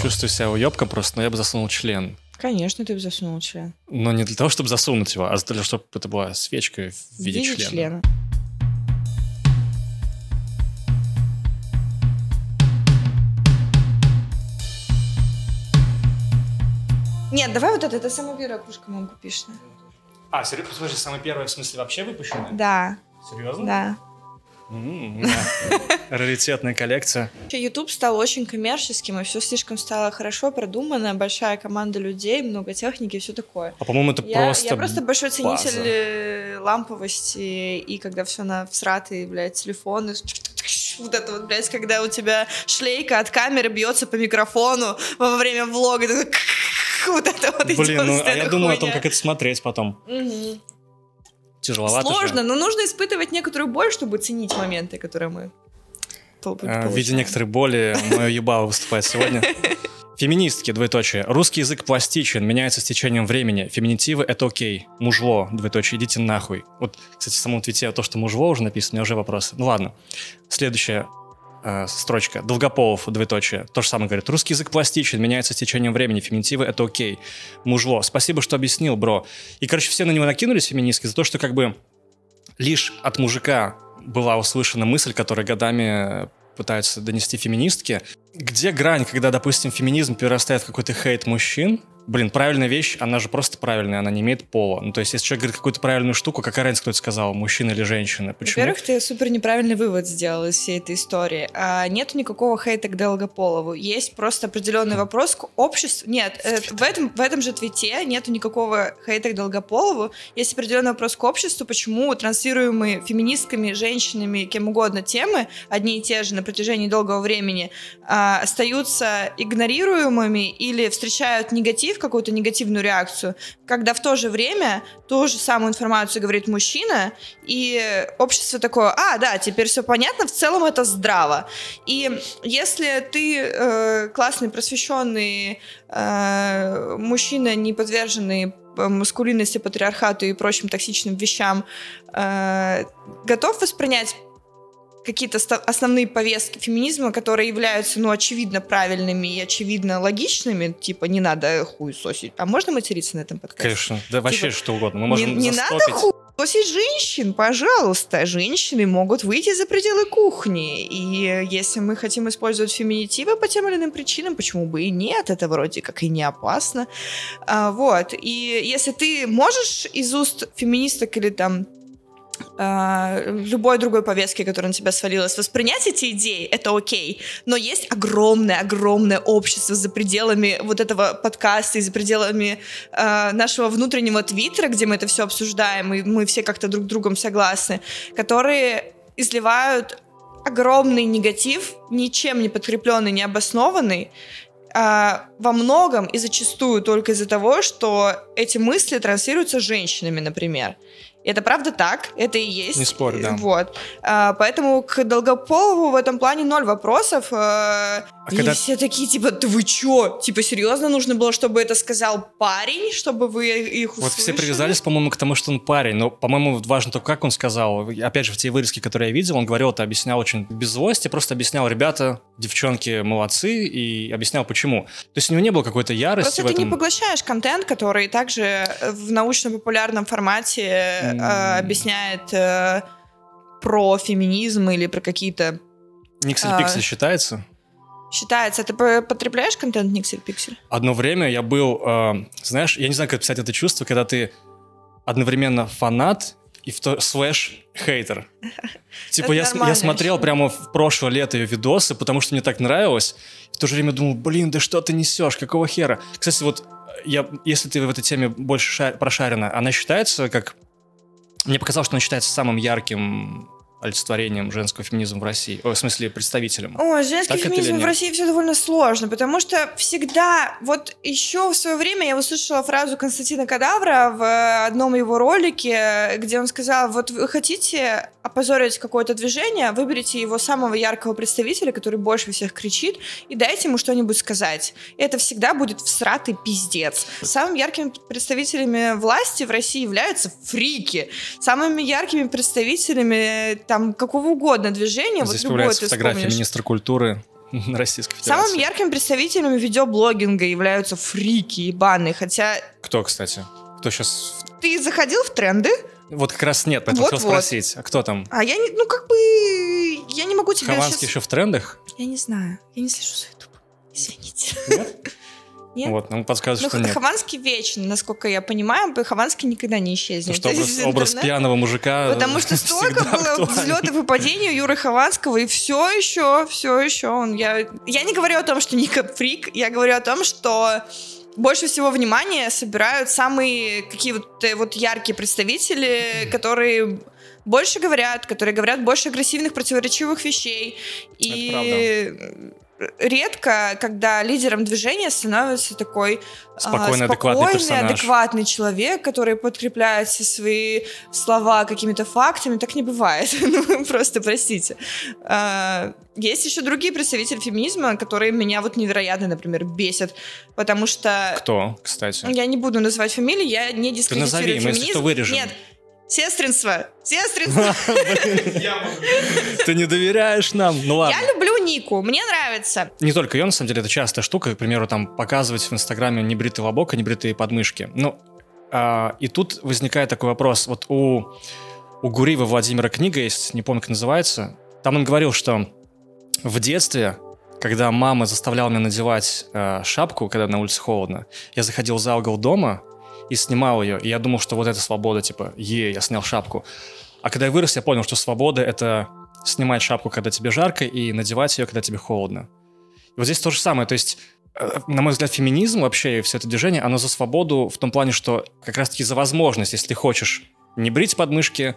Чувствую себя уебка просто, но я бы засунул член. Конечно, ты бы засунул член. Но не для того, чтобы засунуть его, а для того, чтобы это была свечка в виде, члена. члена. Нет, давай вот это, это самая первая кружка моя купишная. А, серьезно? Слушай, самая первая, в смысле, вообще выпущенная? Да, Серьезно? да. Раритетная коллекция. YouTube стал очень коммерческим, и все слишком стало хорошо продумано, большая команда людей, много техники и все такое. А по-моему, это Я, просто я просто большой ценитель база. э, ламповости, и когда все на всратые, блядь, телефоны, вот это вот, блядь, когда у тебя шлейка от камеры бьется по микрофону во время влога, вот это вот Блин, ну, а я думаю о том, как это смотреть потом. Тяжеловато же. Сложно, но нужно испытывать некоторую боль, чтобы ценить моменты, которые мы пол- А, В виде некоторой боли мое ебало выступает сегодня. Феминистки, двоеточие. Русский язык пластичен, меняется с течением времени. Феминитивы — это окей. Мужло, двоеточие, идите нахуй. Вот, кстати, в самом твите то, что мужло уже написано, у меня уже вопросы. Ну ладно. Следующая э, строчка. Долгополов, двоеточие. То же самое говорит. Русский язык пластичен, меняется с течением времени. Феминитивы — это окей. Мужло. Спасибо, что объяснил, бро. И, короче, все на него накинулись, феминистки, за то, что как бы лишь от мужика была услышана мысль, которая годами э, пытаются донести феминистки. Где грань, когда, допустим, феминизм перерастает в какой-то хейт мужчин? Блин, правильная вещь, она же просто правильная, она не имеет пола. Ну, то есть, если человек говорит какую-то правильную штуку, какая разница, кто это сказал, мужчина или женщина? Почему? Во-первых, ты супер неправильный вывод сделал из всей этой истории. А, нету никакого хейта к Долгополову. Есть просто определенный вопрос к обществу. Нет, э, в этом, в этом же твите нету никакого хейта к Долгополову. Есть определенный вопрос к обществу, почему транслируемые феминистками, женщинами, кем угодно темы, одни и те же на протяжении долгого времени, а, остаются игнорируемыми или встречают негатив, какую-то негативную реакцию, когда в то же время ту же самую информацию говорит мужчина, и общество такое, а, да, теперь все понятно, в целом это здраво. И если ты э, классный, просвещенный э, мужчина, не подверженный э, маскулинности, патриархату и прочим токсичным вещам, э, готов воспринять какие-то основные повестки феминизма, которые являются, ну, очевидно правильными и очевидно логичными, типа, не надо хуй сосить. А можно материться на этом подкасте? Конечно, да вообще Типа, что угодно. Мы можем не, не надо застопить. хуесосить женщин, пожалуйста. Женщины могут выйти за пределы кухни. И если мы хотим использовать феминитивы по тем или иным причинам, почему бы и нет? Это вроде как и не опасно. А, вот. И если ты можешь из уст феминисток или там любой другой повестки, которая на тебя свалилась, воспринять эти идеи, это окей. Но есть огромное-огромное общество за пределами вот этого подкаста и за пределами э, нашего внутреннего твиттера, где мы это все обсуждаем, и мы все как-то друг с другом согласны, которые изливают огромный негатив, ничем не подкрепленный, не обоснованный, а, во многом и зачастую только из-за того, что эти мысли транслируются женщинами, например. Это правда так, это и есть. Не спорю, да. Вот. А, поэтому к Долгополову в этом плане ноль вопросов. А, и когда- все такие, типа, да вы чё? Типа, серьезно нужно было, чтобы это сказал парень, чтобы вы их Вот все услышали? привязались, по-моему, к тому, что он парень. Но, по-моему, важно то, как он сказал. Опять же, в те вырезки, которые я видел, он говорил это, объяснял очень без злости, просто объяснял, ребята, девчонки молодцы, и объяснял, почему. То есть у него не было какой-то ярости Просто ты этом. не поглощаешь контент, который также в научно-популярном формате э, объясняет э, про феминизм или про какие-то... Никсель а, Пиксель считается? Считается, ты по- потребляешь контент Никсель Пиксель? Одно время я был, э, знаешь, я не знаю, как описать это чувство, когда ты одновременно фанат и в то, слэш хейтер. Типа я, я смотрел прямо в прошлое лето ее видосы, потому что мне так нравилось. В то же время думал, блин, да что ты несешь, какого хера? Кстати, вот я, если ты в этой теме больше ша- прошарена, она считается как... Мне показалось, что она считается самым ярким олицетворением женского феминизма в России. О, в смысле, представителем. О, женский Так феминизм в? России все довольно сложно, потому что всегда, вот еще в свое время я услышала фразу Константина Кадавра в одном его ролике, где он сказал, вот вы хотите опозорить какое-то движение, выберите его самого яркого представителя, который больше всех кричит, и дайте ему что-нибудь сказать. Это всегда будет всратый пиздец. Самыми яркими представителями власти в России являются фрики. Самыми яркими представителями там какого угодно движения, Здесь вот появляется фотография министра культуры Российской Федерации. Самыми яркими представителями видеоблогинга являются фрики ебаные, хотя Кто, кстати? Кто сейчас... ты заходил в тренды, Вот как раз нет, поэтому хотел Вот-вот. спросить. А кто там? а я не, ну как бы, я не могу тебе Хованский щас- еще в трендах? Я не знаю, я не слежу за YouTube. Извините. Нет? Нет? Вот, нам подсказывают, Ну, что нет. Хованский вечный, насколько я понимаю, Хованский никогда не исчезнет. Потому что образ, образ пьяного мужика Потому что столько было взлетов и падений у Юры Хованского, и все еще, все еще он. Я, я не говорю о том, что Ника фрик, я говорю о том, что больше всего внимания собирают самые какие вот, э, вот яркие представители, которые больше говорят, которые говорят больше агрессивных, противоречивых вещей. И редко, когда лидером движения становится такой а, Спокойный, адекватный спокойный, персонаж. адекватный человек, который подкрепляет все свои слова какими-то фактами. Так не бывает. Ну, просто простите. А, Есть еще другие представители феминизма, которые меня вот невероятно, например, бесят, потому что Кто, кстати? я не буду называть фамилии, я не дискредитирую назови, мы, если феминизм. что, вырежем. Нет, сестринство, сестринство. Ты не доверяешь нам? Ну ладно. Я люблю Нику, мне нравится. Не только ее, на самом деле, это частая штука. К примеру, там показывать в Инстаграме небритый лобок, а небритые подмышки. Ну, а, и тут возникает такой вопрос. Вот у, у Гуриева Владимира книга есть, не помню, как называется. Там он говорил, что в детстве, когда мама заставляла меня надевать э, шапку, когда на улице холодно, я заходил за угол дома и снимал ее. И я думал, что вот это свобода, типа, е, я снял шапку. А когда я вырос, я понял, что свобода — это снимать шапку, когда тебе жарко, и надевать ее, когда тебе холодно. И вот здесь то же самое. То есть, э, на мой взгляд, феминизм вообще и все это движение, оно за свободу в том плане, что как раз-таки за возможность, если ты хочешь не брить подмышки,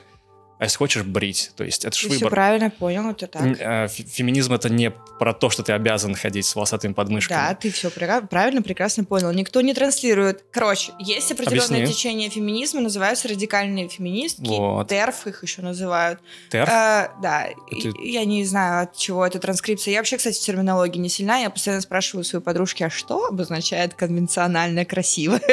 а если хочешь брить. То есть это же выбор. правильно понял, это так. Э, фе- Феминизм это не про то, что ты обязан ходить с волосатыми подмышками. Да, ты все правильно, прекрасно понял. Никто не транслирует. Короче, есть определенное Объясни. течение феминизма, называются радикальные феминистки, Вот. терф их еще называют. Терф? А, да, Это- я не знаю, от чего эта транскрипция. Я вообще, кстати, в терминологии не сильна. Я постоянно спрашиваю своей подружки, а что обозначает конвенционально красиво?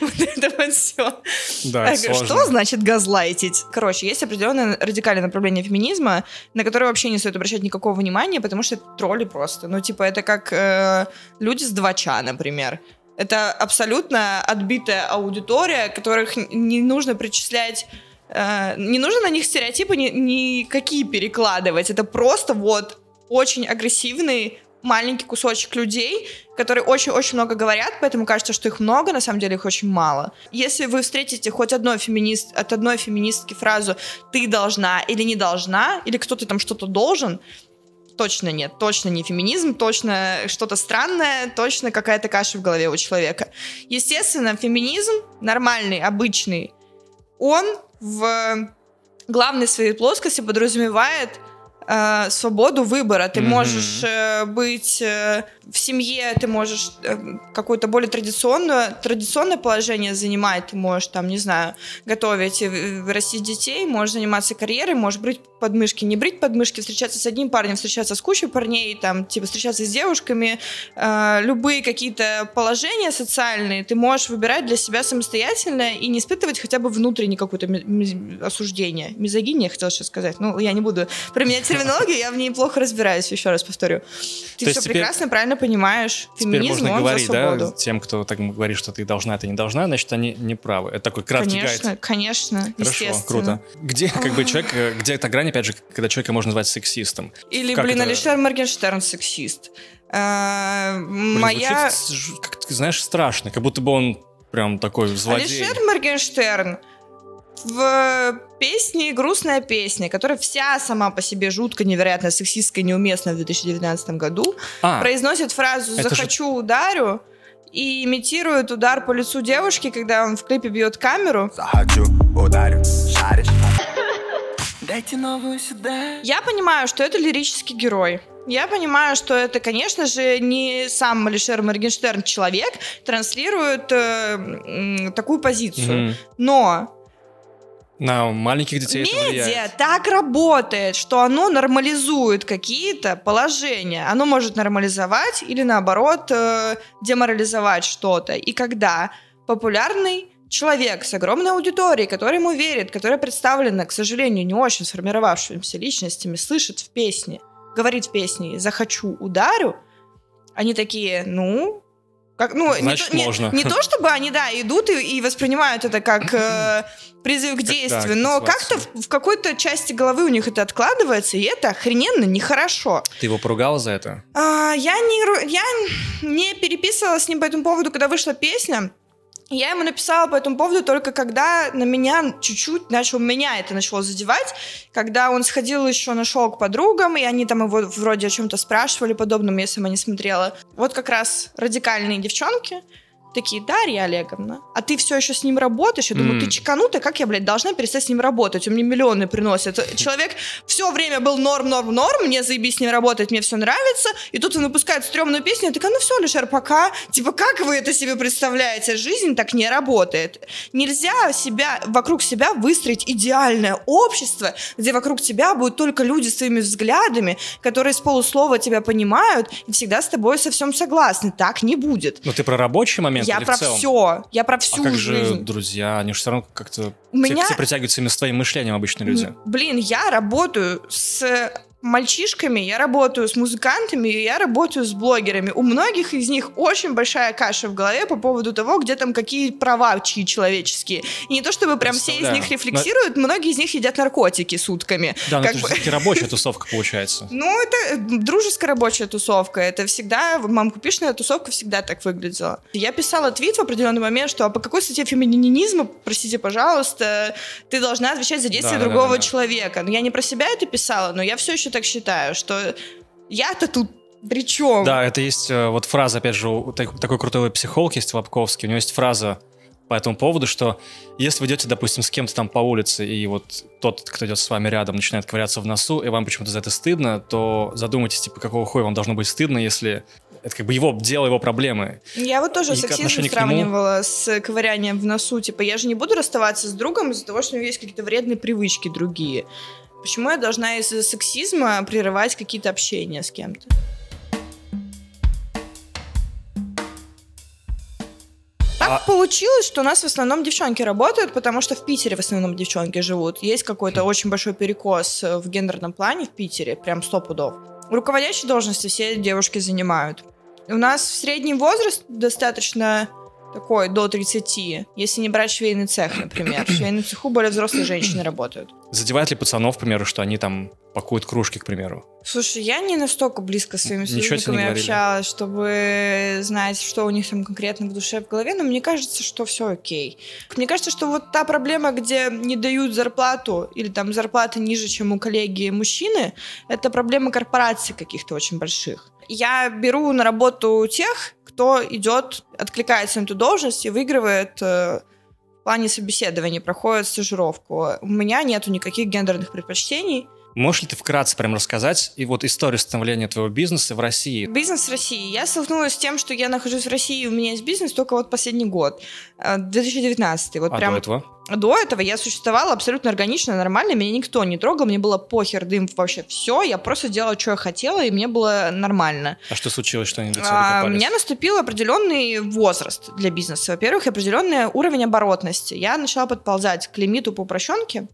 Вот это вот все. да, Что значит газлайтить? Короче, есть определенное радикальное направление феминизма, на которое вообще не стоит обращать никакого внимания, потому что это тролли просто. Ну, типа, это как э, люди с 2 например. Это абсолютно отбитая аудитория, которых не нужно причислять э, не нужно на них стереотипы ни- никакие перекладывать. Это просто вот очень агрессивный маленький кусочек людей, которые очень-очень много говорят, поэтому кажется, что их много, на самом деле их очень мало. Если вы встретите хоть одной феминист, от одной феминистки фразу «ты должна» или «не должна», или «кто-то там что-то должен», точно нет, точно не феминизм, точно что-то странное, точно какая-то каша в голове у человека. Естественно, феминизм нормальный, обычный, он в главной своей плоскости подразумевает э, свободу выбора. Ты Мгм. можешь э, быть э, в семье, ты можешь э, какое-то более традиционное, традиционное положение занимать, ты можешь там, не знаю, готовить, растить детей, можешь заниматься карьерой, можешь брить подмышки, не брить подмышки, встречаться с одним парнем, встречаться с кучей парней, там, типа, встречаться с девушками, э, любые какие-то положения социальные ты можешь выбирать для себя самостоятельно и не испытывать хотя бы внутреннее какое-то ми- ми- осуждение. Мизогиния, я хотела сейчас сказать. Ну, я не буду применять терминологию, я в ней плохо разбираюсь, еще раз повторю. Ты все прекрасно, правильно понимаешь. Теперь Феминизм, можно говорить, да, тем, кто так говорит, что ты должна, ты не должна, значит, они не правы. Это такой краткий Конечно, гайд. конечно, Хорошо, круто. Где, как бы, человек, э, где эта грань, опять же, когда человека можно назвать сексистом? Или, Как блин, это? Алишер Моргенштерн сексист. А, Блин, Моя... звучит, как ты знаешь, страшно, как будто бы он прям такой злодей. Алишер Моргенштерн в песне «Грустная песня», которая вся сама по себе жутко, невероятно сексистская, неуместная в 2019 году, А, произносит фразу это же- «захочу, ударю» и имитирует удар по лицу девушки, когда он в клипе бьет камеру. Захочу, ударю, шаришь Дайте новую сюда Я понимаю, что это лирический герой. Я понимаю, что это, конечно же, не сам Алишер Моргенштерн человек транслирует э, м, такую позицию. мгм. Но на маленьких детей это Медиа влияет. так работает, что оно нормализует какие-то положения. Оно может нормализовать или наоборот э, деморализовать что-то. И когда популярный человек с огромной аудиторией, который ему верит, которая представлена, к сожалению, не очень сформировавшимися личностями, слышит в песне говорит в песне «захочу, ударю», они такие, ну, как, ну, Значит, не, то, можно. Не, не то, чтобы они, да, идут и, и воспринимают это как э, призыв к действию, но как-то в, в какой-то части головы у них это откладывается, и это охрененно нехорошо. Ты его поругала за это? А, я, не, я не переписывала с ним по этому поводу, когда вышла песня. Я ему написала по этому поводу только когда на меня чуть-чуть начал, меня это начало задевать, когда он сходил еще на шоу к подругам, и они там его вроде о чем-то спрашивали подобном, я сама не смотрела. Вот как раз радикальные девчонки такие, Дарья Олеговна, а ты все еще с ним работаешь? Я думаю, М. ты чеканутая, как я, блядь, должна перестать с ним работать? Он мне миллионы приносит. Человек все время был норм, норм, норм, мне заебись с ним работать, мне все нравится, и тут он выпускает стрёмную песню, я такая, ну все, Лишер, пока. Типа, как вы это себе представляете? Жизнь так не работает. Нельзя себя, вокруг себя выстроить идеальное общество, где вокруг тебя будут только люди с твоими взглядами, которые с полуслова тебя понимают и всегда с тобой со всем согласны. Так не будет. Ну, ты про рабочий момент Я или про все. Я про А всю как же жизнь. друзья? Они же все равно как-то... У Все, меня- все притягиваются именно с твоим мышлением обычные люди. Блин, я работаю с мальчишками, я работаю с музыкантами, и я работаю с блогерами. У многих из них очень большая каша в голове по поводу того, где там какие права чьи человеческие. И не то чтобы прям все из Представляю. них рефлексируют, многие из них едят наркотики сутками. Да, но Как это же бы- рабочая тусовка получается. Ну, это э, дружеская рабочая тусовка. Это всегда, мамку пишная тусовка всегда так выглядела. Я писала твит в определенный момент, что а по какой статье фемининизма, простите, пожалуйста, ты должна отвечать за действия Да, да, другого да, да. человека. Но я не про себя это писала, но я все еще так считаю, что я-то тут при чем? Да, это есть э, вот фраза, опять же, у так- такой крутой психолог есть Лобковский, у него есть фраза по этому поводу, что если вы идете, допустим, с кем-то там по улице, и вот тот, кто идет с вами рядом, начинает ковыряться в носу, и вам почему-то за это стыдно, то задумайтесь, типа, какого хуя вам должно быть стыдно, если это как бы его дело, его проблемы. Я вот тоже И сексизм к нему- сравнивала с ковырянием в носу. Типа, я же не буду расставаться с другом из-за того, что у него есть какие-то вредные привычки другие. Почему я должна из-за сексизма прерывать какие-то общения с кем-то? Так А- получилось, что у нас в основном девчонки работают, потому что в Питере в основном девчонки живут. Есть какой-то очень большой перекос э, в гендерном плане в Питере, прям сто пудов. Руководящие должности все девушки занимают. У нас средний возраст достаточно такой, до 30, если не брать швейный цех, например. В швейном цеху более взрослые женщины работают. Задевает ли пацанов, к примеру, что они там пакуют кружки, к примеру? Слушай, я не настолько близко с своими сотрудниками общалась, чтобы знать, что у них там конкретно в душе, в голове, но мне кажется, что все окей. Мне кажется, что вот та проблема, где не дают зарплату или там зарплата ниже, чем у коллеги мужчины, это проблема корпораций каких-то очень больших. Я беру на работу тех, кто идет, откликается на эту должность и выигрывает э, в плане собеседования, проходит стажировку. У меня нету никаких гендерных предпочтений. Можешь ли ты вкратце прям рассказать и вот историю становления твоего бизнеса в России? Бизнес в России. Я столкнулась с тем, что я нахожусь в России, у меня есть бизнес только вот последний год, э, 2019. Вот А прям до этого? До этого я существовала абсолютно органично, нормально, меня никто не трогал, мне было похер, дым, вообще все, я просто делала, что я хотела, и мне было нормально. А что случилось, что они до А, у меня наступил определенный возраст для бизнеса. Во-первых, определенный уровень оборотности. Я начала подползать к лимиту по упрощенке.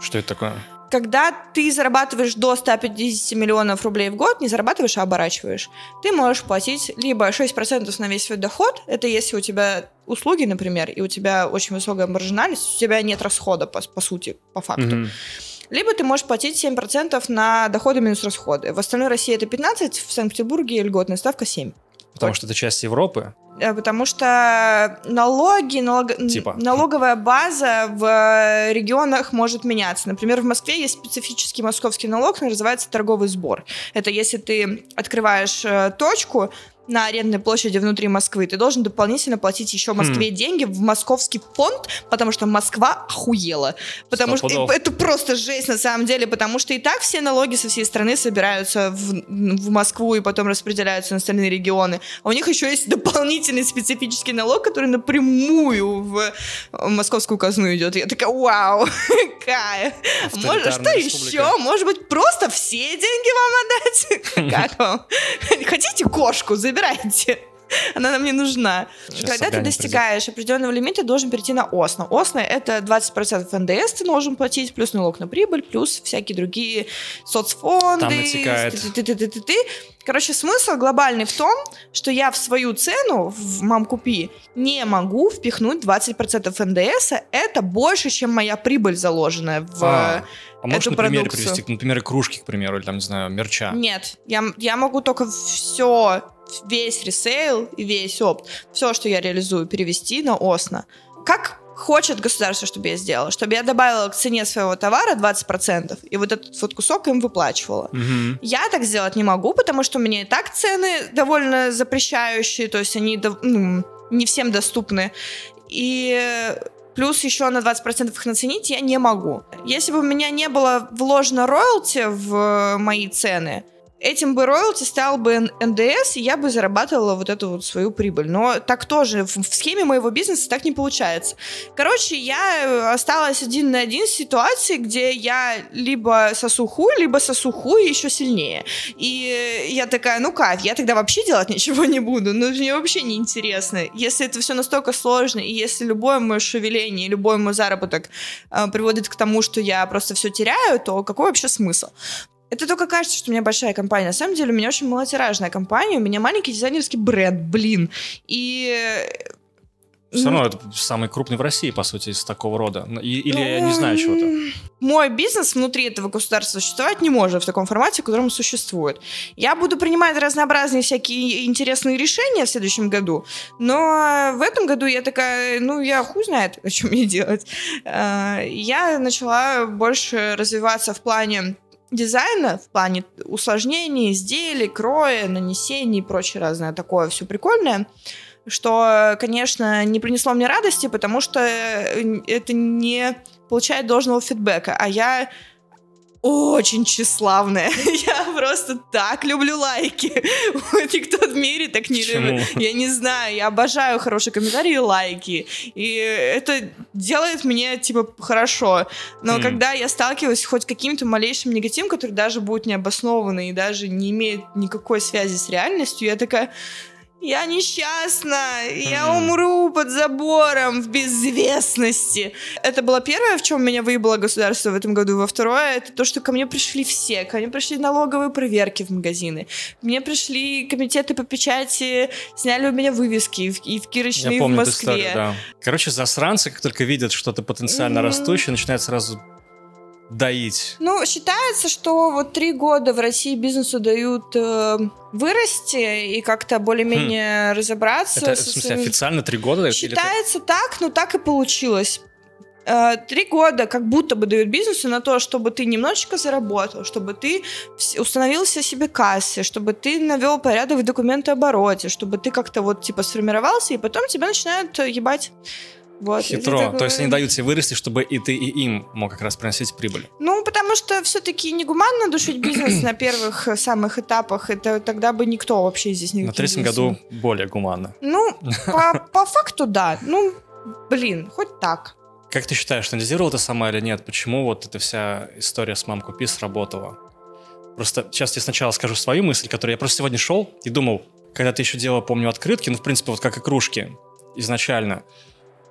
Что это такое? Когда ты зарабатываешь до 150 миллионов рублей в год, не зарабатываешь, а оборачиваешь, ты можешь платить либо 6% на весь свой доход, это если у тебя услуги, например, и у тебя очень высокая маржинальность, у тебя нет расхода, по, по сути, по факту. Мгм. Либо ты можешь платить 7% на доходы минус расходы. В остальной России это 15%, в Санкт-Петербурге льготная ставка 7%. Потому что это часть Европы. Э, Потому что налоги, налог- Типа. налоговая база в э, регионах может меняться. Например, в Москве есть специфический московский налог, называется торговый сбор. Это если ты открываешь э, точку на арендной площади внутри Москвы, ты должен дополнительно платить еще Москве деньги в московский фонд, потому что Москва охуела. Потому что пудов. это просто жесть на самом деле, потому что и так все налоги со всей страны собираются в, в Москву и потом распределяются на остальные регионы. А у них еще есть дополнительный специфический налог, который напрямую в московскую казну идет. Я такая, вау, кайф. Может, что Авторитарная еще? республика. Может быть, просто все деньги вам отдать? Как вам? Хотите кошку? Забирайте. Она нам не нужна. Сейчас Когда ты достигаешь определенного лимита, ты должен перейти на ОСНА. ОСНА — это 20% НДС ты должен платить, плюс налог на прибыль, плюс всякие другие соцфонды. Там натекает. Короче, смысл глобальный в том, что я в свою цену в Мамкупи не могу впихнуть 20% НДС. Это больше, чем моя прибыль заложенная в... А, а можешь эту на примере продукцию. привести, например, кружки, к примеру, или там, не знаю, мерча? Нет, я, я могу только все, весь ресейл и весь опт, все, что я реализую, перевести на ОСНА. Как хочет государство, чтобы я сделала? Чтобы я добавила к цене своего товара 20%, и вот этот вот кусок им выплачивала. Мгм. Я так сделать не могу, потому что у меня и так цены довольно запрещающие, то есть они ну, не всем доступны. И плюс еще на 20% их наценить я не могу. Если бы у меня не было вложено роялти в мои цены, этим бы роялти стал бы НДС, и я бы зарабатывала вот эту вот свою прибыль. Но так тоже в, в схеме моего бизнеса так не получается. Короче, я э, осталась один на один с ситуацией, где я либо сосу хуй, либо сосу хуй еще сильнее. И я такая, ну кайф, я тогда вообще делать ничего не буду. Ну, мне вообще не интересно. Если это все настолько сложно, и если любое мое шевеление, любой мой заработок э, приводит к тому, что я просто все теряю, то какой вообще смысл? Это только кажется, что у меня большая компания. На самом деле у меня очень малотиражная компания, у меня маленький дизайнерский бренд, блин. И... э, Все ну, равно это самый крупный в России, по сути, из такого рода. И- или я не знаю чего-то. Мой бизнес внутри этого государства существовать не может в таком формате, в котором существует. Я буду принимать разнообразные всякие интересные решения в следующем году, но в этом году я такая, ну, я хуй знает, о чем мне делать. Э, Я начала больше развиваться в плане дизайна, в плане усложнений, изделий, кроя, нанесений и прочее разное такое все прикольное что, конечно, не принесло мне радости, потому что э, это не получает должного фидбэка, а я очень тщеславная. Я просто так люблю лайки. Никто в мире так не Почему? любит. Я не знаю, я обожаю хорошие комментарии и лайки. И это делает мне, типа, хорошо. Но Хм. когда я сталкиваюсь хоть каким-то малейшим негативом, который даже будет необоснованный и даже не имеет никакой связи с реальностью, я такая... Я несчастна, я умру под забором в безвестности. Это было первое, в чем меня выебало государство в этом году. Во второе, это то, что ко мне пришли все. Ко мне пришли налоговые проверки в магазины. Мне пришли комитеты по печати, сняли у меня вывески и в, и в Кирочной, и Я в помню эту Москве. историю, да. Короче, засранцы, как только видят что-то потенциально Мгм. растущее, начинают сразу доить. Ну, считается, что вот три года в России бизнесу дают э, вырасти и как-то более-менее разобраться. Это, в смысле, своими- официально три года? Или это- Считается так, но так и получилось. Э, Три года как будто бы дают бизнесу на то, чтобы ты немножечко заработал, чтобы ты вс- установил все себе кассы, чтобы ты навел порядок в документообороте, чтобы ты как-то вот типа сформировался, и потом тебя начинают э, ебать. Вот. Хитро. такой- То есть они дают тебе вырасти, чтобы и ты, и им мог как раз приносить прибыль. Ну, потому что все-таки негуманно душить бизнес на первых э, самых этапах, это тогда бы никто вообще здесь не На третьем году более гуманно. Ну, по, по факту, да. Ну, блин, хоть так. Как ты считаешь, анализировал ты сама или нет? Почему вот эта вся история с мам купи сработала? Просто сейчас я сначала скажу свою мысль, которую я просто сегодня шел и думал, когда ты еще делал, помню, открытки, ну, в принципе, вот как и кружки изначально,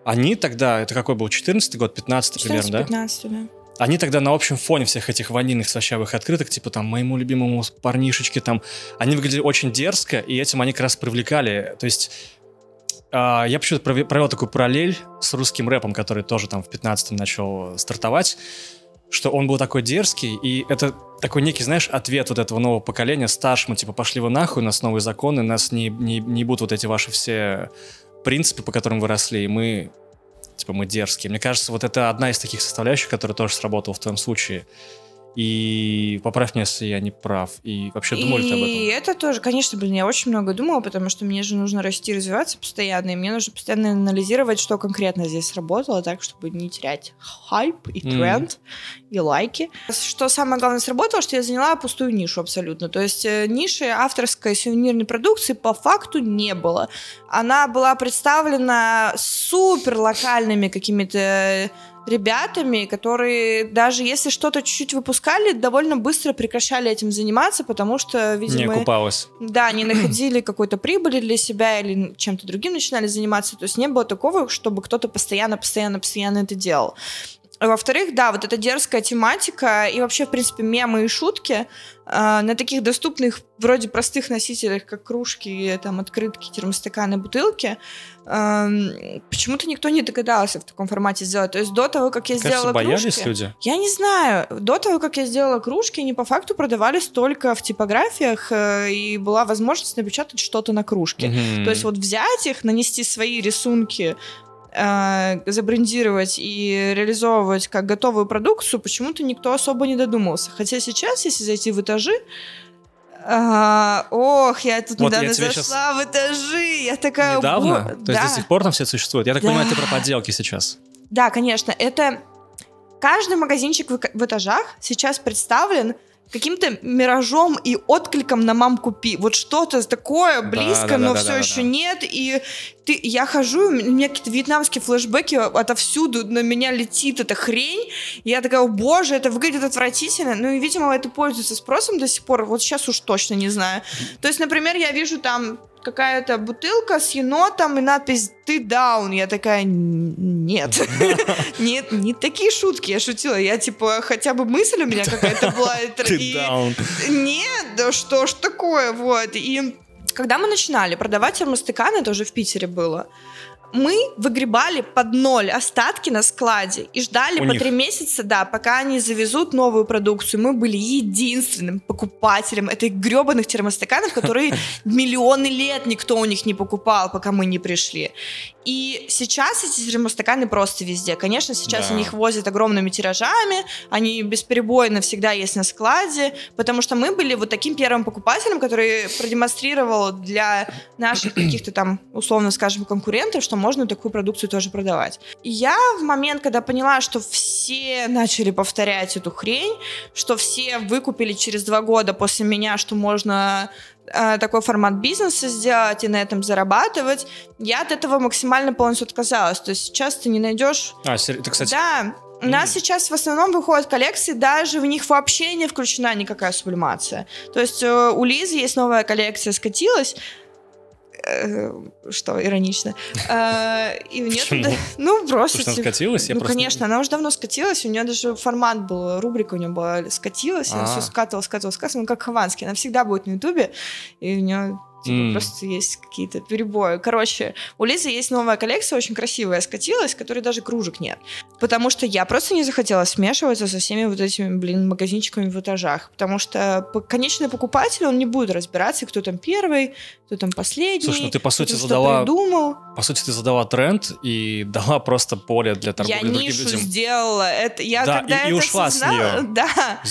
они тогда, это какой был, 14 год, 15 примерно, да? 15, да. Они тогда на общем фоне всех этих ванильных слащавых открыток, типа там моему любимому парнишечке там, они выглядели очень дерзко, и этим они как раз привлекали. То есть а, я почему-то прове- провел такую параллель с русским рэпом, который тоже там в 15-м начал стартовать, что он был такой дерзкий, и это такой некий, знаешь, ответ вот этого нового поколения старшему, типа, пошли вы нахуй, у нас новые законы, нас не, не, не будут вот эти ваши все принципы, по которым вы росли, и мы, типа, мы дерзкие. Мне кажется, вот это одна из таких составляющих, которая тоже сработала в твоем случае. И поправь меня, если я не прав. И вообще думали ты об И этом? это тоже, конечно, блин, я очень много думала, потому что мне же нужно расти и развиваться постоянно, и мне нужно постоянно анализировать, что конкретно здесь сработало, так, чтобы не терять хайп и тренд, и лайки. Что самое главное сработало, что я заняла пустую нишу абсолютно. То есть э, ниши авторской сувенирной продукции по факту не было. Она была представлена супер локальными какими-то ребятами, которые даже если что-то чуть-чуть выпускали, довольно быстро прекращали этим заниматься, потому что, видимо... Не купалась. Да, не находили какой-то прибыли для себя или чем-то другим начинали заниматься. То есть не было такого, чтобы кто-то постоянно, постоянно, постоянно это делал. Во-вторых, да, вот эта дерзкая тематика и вообще, в принципе, мемы и шутки э, на таких доступных, вроде простых носителях, как кружки, там, открытки, термостаканы, бутылки, э, почему-то никто не догадался в таком формате сделать. То есть до того, как я Кажется, сделала боялись кружки... люди. Я не знаю. До того, как я сделала кружки, они по факту продавались только в типографиях, э, и была возможность напечатать что-то на кружке. Мгм. То есть вот взять их, нанести свои рисунки, э, забрендировать и реализовывать как готовую продукцию, почему-то никто особо не додумался. Хотя сейчас, если зайти в этажи, а, ох, я тут Вот недавно я зашла в этажи, я такая... Недавно? «Бо- То есть да. до сих пор там все существует? Я так Да. понимаю, ты про подделки сейчас. Да, конечно, это каждый магазинчик в, в этажах сейчас представлен каким-то миражом и откликом на мам купи. Вот что-то такое близко, да, да, но да, все еще нет. И ты, я хожу, у меня какие-то вьетнамские флешбеки отовсюду, на меня летит эта хрень. И я такая, «О, боже, это выглядит отвратительно. Ну и, видимо, это пользуется спросом до сих пор. Вот сейчас уж точно не знаю. То есть, например, я вижу там какая-то бутылка с енотом и надпись «Ты даун». Я такая, «Н- нет. Нет, не такие шутки я шутила. Я, типа, хотя бы мысль у меня какая-то была. Ты даун. Нет, да что ж такое, вот. И когда мы начинали продавать термостаканы, это уже в Питере было, мы выгребали под ноль остатки на складе и ждали У по них. три месяца, да, пока они завезут новую продукцию. Мы были единственным покупателем этих гребаных термостаканов, которые миллионы лет никто у них не покупал, пока мы не пришли. И сейчас эти термостаканы просто везде. Конечно, сейчас Да. они их возят огромными тиражами, они бесперебойно всегда есть на складе, потому что мы были вот таким первым покупателем, который продемонстрировал для наших каких-то там, условно скажем, конкурентов, что можно такую продукцию тоже продавать. И я в момент, когда поняла, что все начали повторять эту хрень, что все выкупили через два года после меня, что можно такой формат бизнеса сделать и на этом зарабатывать, я от этого максимально полностью отказалась. То есть сейчас ты не найдешь А, это, кстати, да, у нас сейчас в основном выходят коллекции, даже в них вообще не включена никакая сублимация. То есть э, у Лизы есть новая коллекция «Скатилась», э, что иронично. Э, и у нее Почему? туда- ну просто Потому что она типа- скатилась? Ну, просто- конечно, она уже давно скатилась, у нее даже формат был, рубрика у нее была «Скатилась», она А. все скатывала, скатывала, скатывала, ну, как Хованский, она всегда будет на Ютубе, и у нее типа, М. просто есть какие-то перебои. Короче, у Лизы есть новая коллекция, очень красивая, «Скатилась», которой даже кружек нет. Потому что я просто не захотела смешиваться со всеми вот этими, блин, магазинчиками в этажах. Потому что конечный покупатель, он не будет разбираться, кто там первый, кто там последний. Слушай, ну ты, по сути, задала- придумал. по сути, ты задала тренд и дала просто поле для Я торговли другим нишу людям. сделала. Это, я Да, когда и- и это ушла с осознала- неё. Да.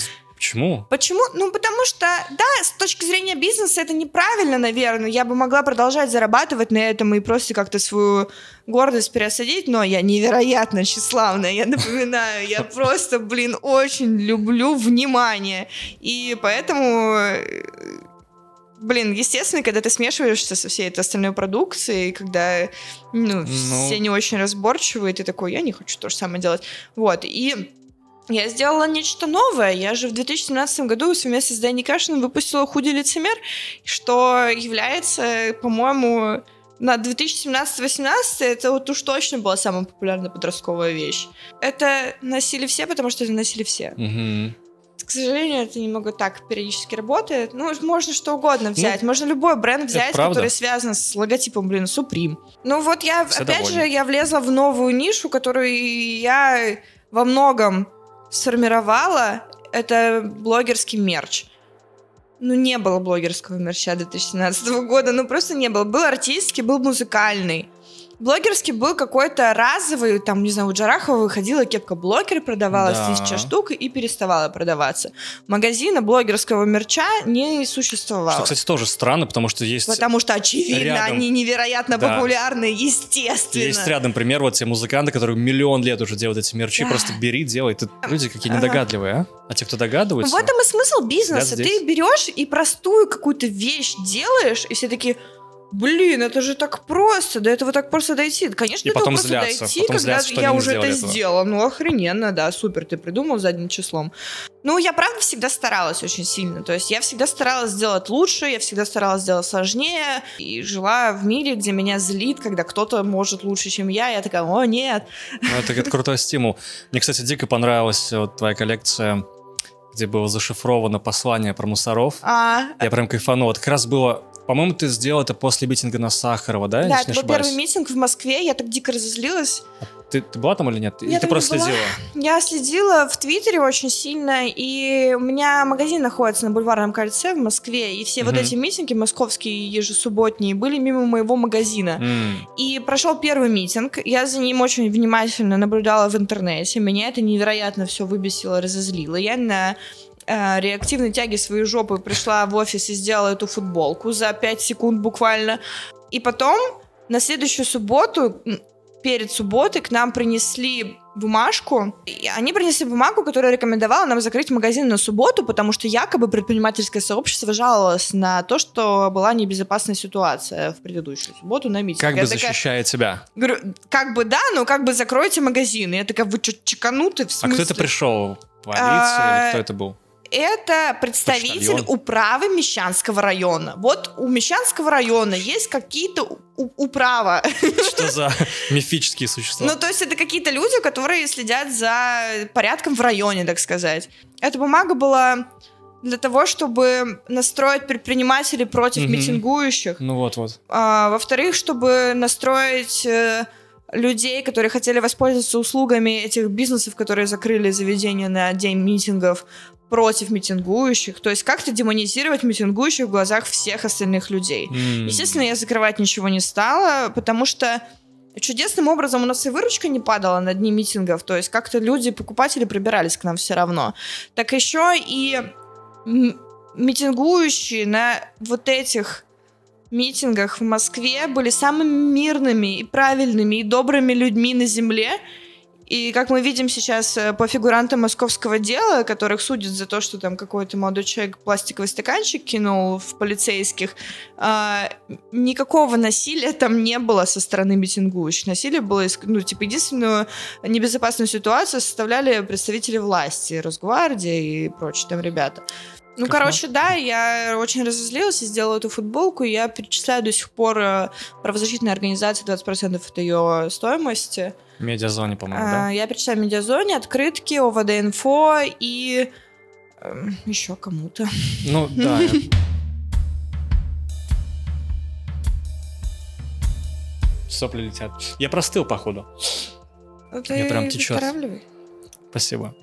Почему? Почему? Ну, потому что, да, с точки зрения бизнеса это неправильно, наверное. Я бы могла продолжать зарабатывать на этом и просто как-то свою гордость переосадить, но я невероятно тщеславная, я напоминаю. Я просто, блин, очень люблю внимание. И поэтому... Блин, естественно, когда ты смешиваешься со всей этой остальной продукцией, когда ну, Ну. все не очень разборчивые, ты такой, я не хочу то же самое делать. Вот, и я сделала нечто новое. Я же в 2017 году совместно с Дэнни Кашином выпустила «Худи лицемер», что является, по-моему, на 2017-18 это вот уж точно была самая популярная подростковая вещь. Это носили все, потому что это носили все. Мгм. К сожалению, это немного так периодически работает. Ну, можно что угодно взять. можно любой бренд взять, который связан с логотипом, блин, Supreme. Ну вот я, Все опять довольны. же, я влезла в новую нишу, которую я во многом сформировала. Это блогерский мерч. Ну, не было блогерского мерча 2017 года, ну, просто не было. Был артистский, был музыкальный. Блогерский был какой-то разовый, там, не знаю, у Джарахова выходила кепка блогер, продавалась Да. тысяча штук и переставала продаваться. Магазина блогерского мерча не существовало. Что, кстати, тоже странно, потому что есть, Потому что, очевидно, рядом- они невероятно Да. популярны, естественно. есть рядом пример, вот те музыканты, которые миллион лет уже делают эти мерчи, Да. просто бери, делай. Тут люди какие недогадливые, а? А те, кто догадываются... В этом и смысл бизнеса. Ты берешь и простую какую-то вещь делаешь, и все такие, блин, это же так просто, до этого так просто дойти. Конечно, И до этого просто зляться, дойти, когда зляться, я уже это этого. сделала. Ну, охрененно, да, супер, ты придумал задним числом. Ну, я правда всегда старалась очень сильно. То есть я всегда старалась сделать лучше, я всегда старалась сделать сложнее. И жила в мире, где меня злит, когда кто-то может лучше, чем я. Я такая, о, нет. Ну, это, это крутой стимул. Мне, кстати, дико понравилась вот твоя коллекция, где было зашифровано послание про мусоров. А, Я прям кайфанул. Вот как раз было... По-моему, ты сделал это после митинга на Сахарова, да? да, это был первый митинг в Москве, я так дико разозлилась. Ты, ты была там или нет? Или Я ты просто была. следила? Я следила в Твиттере очень сильно, и у меня магазин находится на Бульварном кольце в Москве, и все вот Мгм. эти митинги московские ежесубботние были мимо моего магазина. М, И прошел первый митинг, я за ним очень внимательно наблюдала в интернете, меня это невероятно все выбесило, разозлило. Я на реактивной тяге своей жопы пришла в офис и сделала эту футболку за 5 секунд буквально. И потом на следующую субботу, перед субботой, к нам принесли бумажку. И они принесли бумагу, которая рекомендовала нам закрыть магазин на субботу, потому что якобы предпринимательское сообщество жаловалось на то, что была небезопасная ситуация в предыдущую субботу на митинге. Как бы Я такая, защищая тебя. Говорю, как бы да, но как бы закройте магазин. И я такая, вы что, чекануты в А кто это пришел? Полиция А, или кто это был? Это представитель Почтальон. управы Мещанского района. Вот у Мещанского района есть какие-то управа. Что за мифические существа? Ну, то есть это какие-то люди, которые следят за порядком в районе, так сказать. Эта бумага была для того, чтобы настроить предпринимателей против Мгм. митингующих. Ну вот-вот. А, во-вторых, чтобы настроить э, людей, которые хотели воспользоваться услугами этих бизнесов, которые закрыли заведения на день митингов против митингующих. То есть как-то демонизировать митингующих в глазах всех остальных людей. М. Естественно, я закрывать ничего не стала, потому что чудесным образом у нас и выручка не падала на дни митингов, то есть как-то люди, покупатели прибирались к нам все равно. Так еще и митингующие на вот этих митингах в Москве были самыми мирными и правильными и добрыми людьми на земле. И как мы видим сейчас э, по фигурантам московского дела, которых судят за то, что там какой-то молодой человек пластиковый стаканчик кинул в полицейских, а, никакого насилия там не было со стороны митингующих. Насилие было, ну, типа, единственную небезопасную ситуацию составляли представители власти, Росгвардия и прочие там ребята. Ну, Кошмар. короче, да, я очень разозлилась и сделала эту футболку. Я перечисляю до сих пор э, правозащитной организации 20% от ее стоимости. В медиазоне, по-моему, А, да? Я перечисляю медиазоне, открытки, ОВД-инфо и эм, еще кому-то. Ну, да. Сопли летят. Я простыл, походу. Ну, Мне ты прям течет. Спасибо.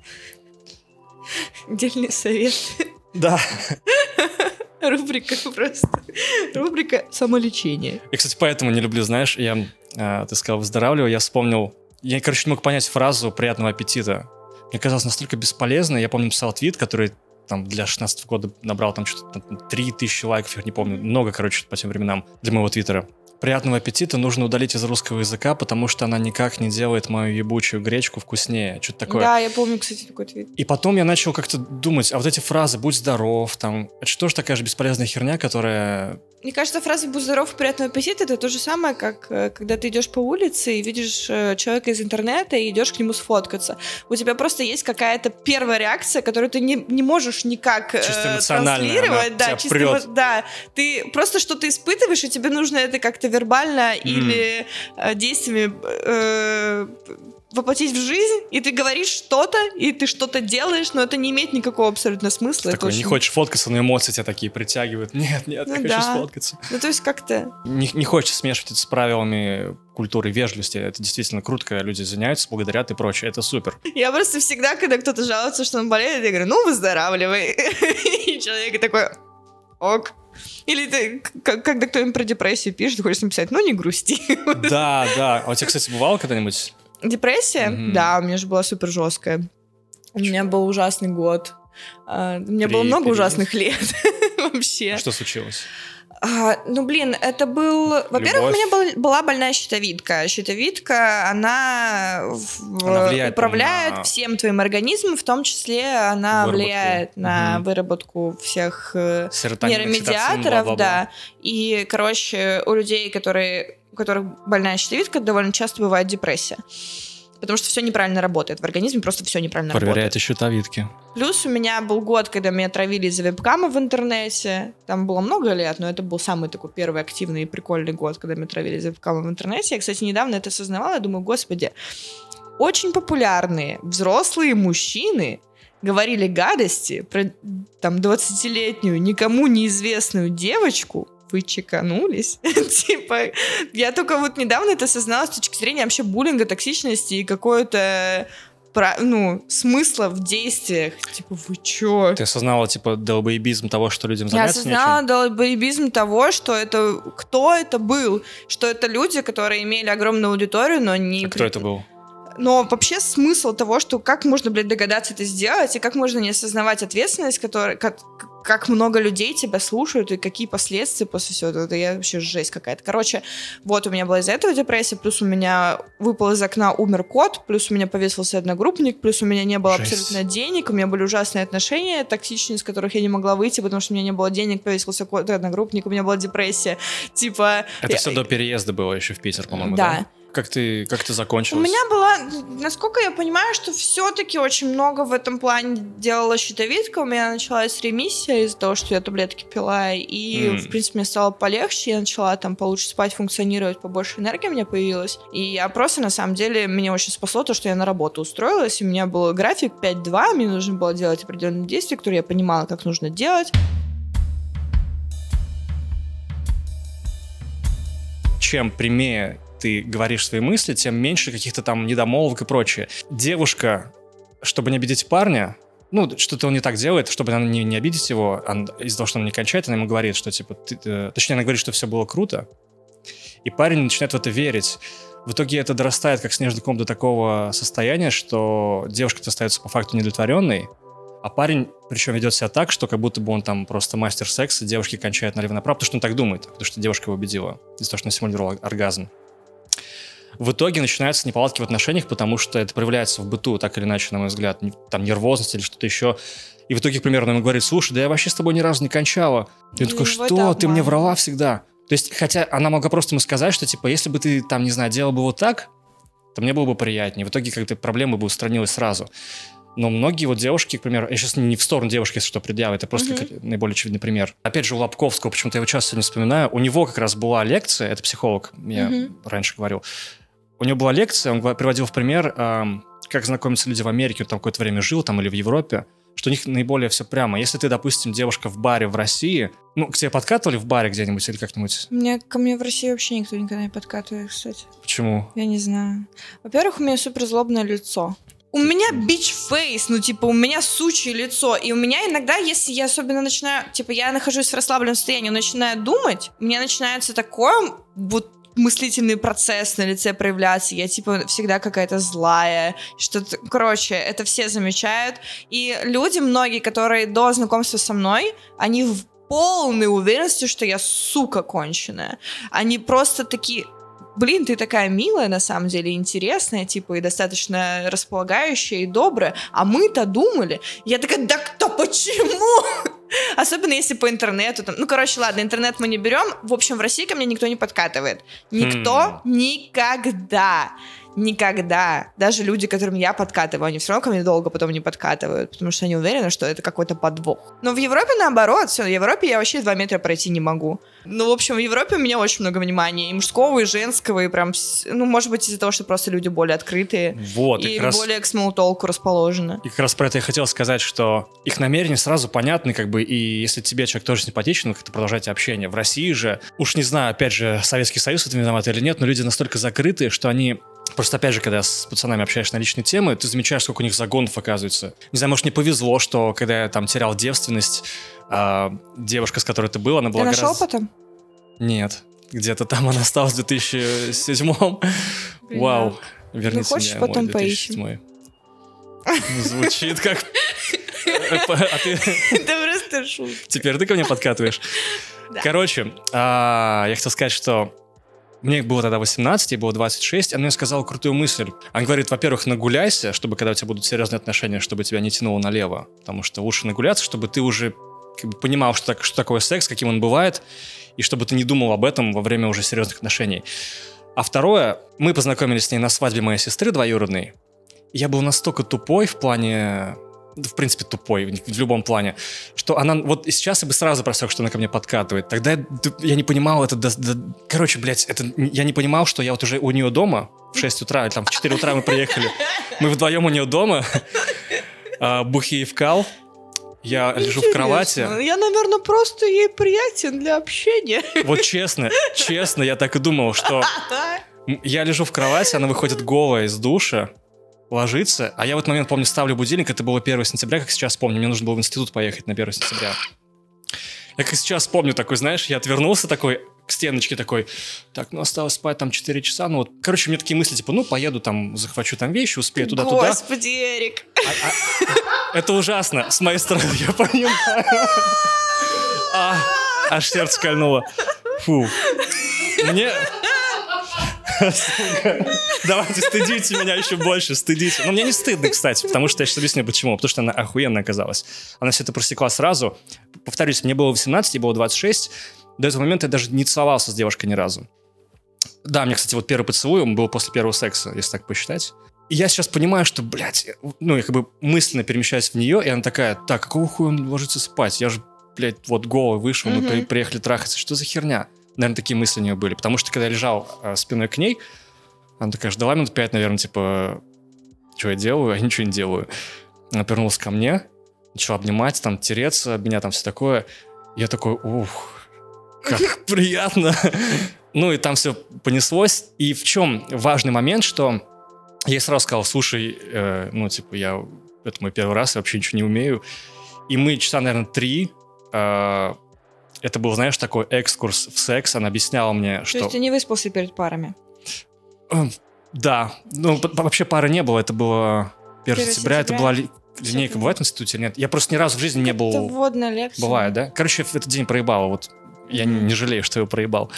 Дельный совет. Да. Рубрика просто. Рубрика самолечение. Я, кстати, поэтому не люблю, знаешь, я, э, ты сказал, выздоравливаю, я вспомнил, я, короче, не мог понять фразу «приятного аппетита». Мне казалось настолько бесполезной. Я помню, писал твит, который там для 16 года набрал там что-то там, 3000 лайков, я не помню, много, короче, по тем временам для моего твиттера. Приятного аппетита нужно удалить из русского языка, потому что она никак не делает мою ебучую гречку вкуснее. Что-то такое. Да, я помню, кстати, такой твит. И потом я начал как-то думать, а вот эти фразы «будь здоров», там, это что же такая же бесполезная херня, которая... Мне кажется, фраза «будь здоров, приятного аппетита» — это то же самое, как э, когда ты идешь по улице и видишь э, человека из интернета и идешь к нему сфоткаться. У тебя просто есть какая-то первая реакция, которую ты не, не можешь никак э, Чисто эмоциональная, она транслировать. Да, чисто прет. да, ты просто что-то испытываешь, и тебе нужно это как-то вербально или э, действиями э, воплотить в жизнь, и ты говоришь что-то, и ты что-то делаешь, но это не имеет никакого абсолютно смысла. Такой, не очень- хочешь фоткаться, но эмоции тебя такие притягивают. Нет, нет, Ну я да. хочу сфоткаться. Ну, то есть как-то... Не, не хочется смешивать это с правилами культуры вежливости. Это действительно круто, когда люди извиняются, благодарят и прочее. Это супер. Я просто всегда, когда кто-то жалуется, что он болеет, я говорю, ну, выздоравливай. И человек такой, ок. Или ты, когда кто-нибудь про депрессию пишет, ты хочешь написать, ну, не грусти. Да, да. А у тебя, кстати, бывало когда-нибудь? Депрессия? Мгм. Да, у меня же была супер жесткая. У меня был ужасный год. А, У меня При- было много период? ужасных лет вообще. Что случилось? А, ну, блин, это был... Во-первых, у меня был- была больная щитовидка. Щитовидка, она, Она влияет управляет на- всем твоим организмом, в том числе она Выработку. влияет на Мгм. выработку всех э, нейромедиаторов, да. И, короче, у людей, которые, у которых больная щитовидка, довольно часто бывает депрессия. Потому что все неправильно работает. В организме просто все неправильно работает. Проверяйте щитовидки. Плюс у меня был год, когда меня травили из-за вебкама в интернете. Там было много лет, но это был самый такой первый активный и прикольный год, когда меня травили из-за вебкама в интернете. Я, кстати, недавно это осознавала. Я думаю, господи, очень популярные взрослые мужчины говорили гадости про там 20-летнюю никому неизвестную девочку, вы чеканулись. типа, я только вот недавно это осознала с точки зрения вообще буллинга, токсичности и какой-то про- ну, смысла в действиях. Типа, вы чё? Ты осознала, типа, долбоебизм того, что людям Я заняться осознала нечем? долбоебизм того, что это... Кто это был? Что это люди, которые имели огромную аудиторию, но не... А кто это был? Но вообще смысл того, что как можно, блядь, догадаться это сделать, и как можно не осознавать ответственность, которая, как, много людей тебя слушают, и какие последствия после всего этого, это я вообще жесть какая-то. Короче, вот у меня была из-за этого депрессия, плюс у меня выпал из окна, умер кот, плюс у меня повесился одногруппник, плюс у меня не было Жесть. абсолютно денег, у меня были ужасные отношения, токсичные, из которых я не могла выйти, потому что у меня не было денег, повесился кот, одногруппник, у меня была депрессия. Типа... Это я- все до переезда было еще в Питер, по-моему, Да. да? Как ты, как ты У закончилась? меня была, насколько я понимаю, что все-таки очень много в этом плане делала щитовидка. У меня началась ремиссия из-за того, что я таблетки пила. И, М. в принципе, мне стало полегче. Я начала там получше спать, функционировать, побольше энергии у меня появилась. И я просто, на самом деле, меня очень спасло то, что я на работу устроилась. И у меня был график 5-2. Мне нужно было делать определенные действия, которые я понимала, как нужно делать. чем прямее ты говоришь свои мысли, тем меньше каких-то там недомолвок и прочее. Девушка, чтобы не обидеть парня, ну, что-то он не так делает, чтобы она не, не обидеть его, он- из-за того, что он не кончает, она ему говорит, что, типа, ты, э, точнее, она говорит, что все было круто, и парень начинает в это верить. В итоге это дорастает, как снежный ком, до такого состояния, что девушка остается по факту недовлетворенной, а парень, причем ведет себя так, что как будто бы он там просто мастер секса, девушки кончают налево-направо, потому что он так думает, потому что девушка его убедила, из-за того, что он симулировал оргазм. В итоге начинаются неполадки в отношениях, потому что это проявляется в быту, так или иначе, на мой взгляд, там нервозность или что-то еще. И в итоге, к примеру, она ему говорит, слушай, да я вообще с тобой ни разу не кончала. И он И такой, что, ты мне врала всегда. То есть, хотя она могла просто ему сказать, что, типа, если бы ты, там, не знаю, делал бы вот так, то мне было бы приятнее. В итоге как-то проблема бы устранилась сразу. Но многие вот девушки, к примеру, я сейчас не в сторону девушки, если что, предъявы, это просто Мгм. как наиболее очевидный пример. Опять же, у Лобковского, почему-то я его часто не вспоминаю, у него как раз была лекция, это психолог, я Мгм. раньше говорил, у него была лекция, он приводил в пример, как знакомятся люди в Америке, он там какое-то время жил, там, или в Европе, что у них наиболее все прямо. Если ты, допустим, девушка в баре в России, ну, к тебе подкатывали в баре где-нибудь или как-нибудь? Мне, ко мне в России вообще никто никогда не подкатывает, кстати. Почему? Я не знаю. Во-первых, у меня супер злобное лицо. У меня бич фейс, ну, типа, у меня сучье лицо. И у меня иногда, если я особенно начинаю, типа, я нахожусь в расслабленном состоянии, начинаю думать, у меня начинается такое вот мыслительный процесс на лице проявляться. Я, типа, всегда какая-то злая. Что-то... Короче, это все замечают. И люди, многие, которые до знакомства со мной, они в полной уверенности, что я сука конченая. Они просто такие, блин, ты такая милая, на самом деле, интересная, типа, и достаточно располагающая и добрая, а мы-то думали. Я такая, да кто, почему? Особенно если по интернету. Там. Ну, короче, ладно, интернет мы не берем. В общем, в России ко мне никто не подкатывает. Никто никогда. Никогда. Даже люди, которым я подкатываю, они все равно ко мне долго потом не подкатывают, потому что они уверены, что это какой-то подвох. Но в Европе наоборот, все, в Европе я вообще два метра пройти не могу. Ну, в общем, в Европе у меня очень много внимания, и мужского, и женского, и прям, ну, может быть, из-за того, что просто люди более открытые, Вот, и и раз... более к смолтолку расположены. И как раз про это я хотел сказать, что их намерения сразу понятны, как бы, и если тебе человек тоже симпатичен, как-то продолжайте общение. В России же, уж не знаю, опять же, Советский Союз это виноват или нет, но люди настолько закрытые, что они Просто, опять же, когда с пацанами общаешься на личные темы, ты замечаешь, сколько у них загонов оказывается. Не знаю, может, не повезло, что когда я там терял девственность, а, девушка, с которой ты был, она была Ты нашел гораздо... потом? Нет. Где-то там она осталась в 2007 Блин, Вау. Верните Ну, хочешь, мне мой потом 2007. Ну, Звучит как... А ты Это просто шутка. теперь ты ко мне подкатываешь? да. Короче, а, я хотел сказать, что мне было тогда 18, ей было 26, она мне сказала крутую мысль. Она говорит, во-первых, нагуляйся, чтобы когда у тебя будут серьезные отношения, чтобы тебя не тянуло налево. Потому что лучше нагуляться, чтобы ты уже понимал, что, так, что такое секс, каким он бывает, и чтобы ты не думал об этом во время уже серьезных отношений. А второе, мы познакомились с ней на свадьбе моей сестры двоюродной. Я был настолько тупой в плане в принципе, тупой в, любом плане, что она, вот сейчас я бы сразу просек, что она ко мне подкатывает. Тогда я, я не понимал это, до, до, короче, блядь, это, я не понимал, что я вот уже у нее дома в 6 утра, или там в 4 утра мы приехали, мы вдвоем у нее дома, а, бухи и вкал, я лежу в кровати. Я, наверное, просто ей приятен для общения. Вот честно, честно, я так и думал, что я лежу в кровати, она выходит голая из душа, ложится, а я в этот момент, помню, ставлю будильник, это было 1 сентября, как сейчас помню, мне нужно было в институт поехать на 1 сентября. Я как сейчас помню такой, знаешь, я отвернулся такой к стеночке такой, так, ну осталось спать там 4 часа, ну вот, короче, у меня такие мысли, типа, ну поеду там, захвачу там вещи, успею туда-туда. Господи, Эрик. Это ужасно, с моей стороны, я понимаю. А, аж сердце кольнуло. Фу. Мне... Давайте стыдите меня еще больше, стыдите. Но мне не стыдно, кстати, потому что я сейчас объясню, почему. Потому что она охуенно оказалась. Она все это просекла сразу. Повторюсь, мне было 18, ей было 26. До этого момента я даже не целовался с девушкой ни разу. Да, мне, кстати, вот первый поцелуй, он был после первого секса, если так посчитать. И я сейчас понимаю, что, блядь, ну, я как бы мысленно перемещаюсь в нее, и она такая, так, какого хуя он ложится спать? Я же, блядь, вот голый вышел, мы приехали трахаться. Что за херня? Наверное, такие мысли у нее были. Потому что, когда я лежал э, спиной к ней, она такая ждала минут пять, наверное, типа, что я делаю, а я ничего не делаю. Она повернулась ко мне, начала обнимать, там, тереться, меня там все такое. Я такой, ух, как приятно. Ну и там все понеслось. И в чем важный момент, что я ей сразу сказал, слушай, э, ну, типа, я... Это мой первый раз, я вообще ничего не умею. И мы часа, наверное, три... э, это был, знаешь, такой экскурс в секс. Она объясняла мне, То что... есть ты не выспался перед парами? Э, Да. Ну, вообще пары не было. Это было 1 1 сентября. Это сентября. была ли- линейка. Бывает в институте? Нет. Я просто ни разу в жизни не был... Это вводная лекция. Бывает, да? Короче, в этот день проебал. Вот я не, не жалею, что его проебал.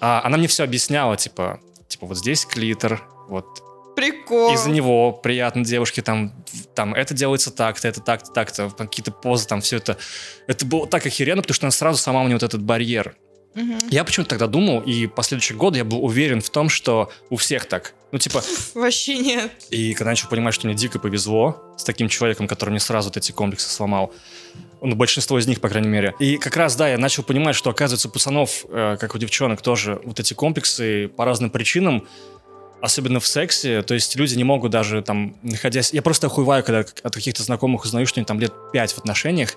А, она мне все объясняла, типа, типа вот здесь клитор, вот Прикол. из-за него приятно девушке там, там это делается так-то, это так-то, так-то, какие-то позы, там все это. Это было так охеренно, потому что она сразу сама мне вот этот барьер. Мгм. Я почему-то тогда думал, и последующие годы я был уверен в том, что у всех так. Ну, типа, Вообще нет. и когда начал понимать, что мне дико повезло с таким человеком, который мне сразу вот эти комплексы сломал, ну, большинство из них, по крайней мере. И как раз, да, я начал понимать, что, оказывается, у пацанов, э, как у девчонок, тоже вот эти комплексы по разным причинам, особенно в сексе, то есть люди не могут даже там, находясь... Я просто охуеваю, когда от каких-то знакомых узнаю, что они там лет пять в отношениях,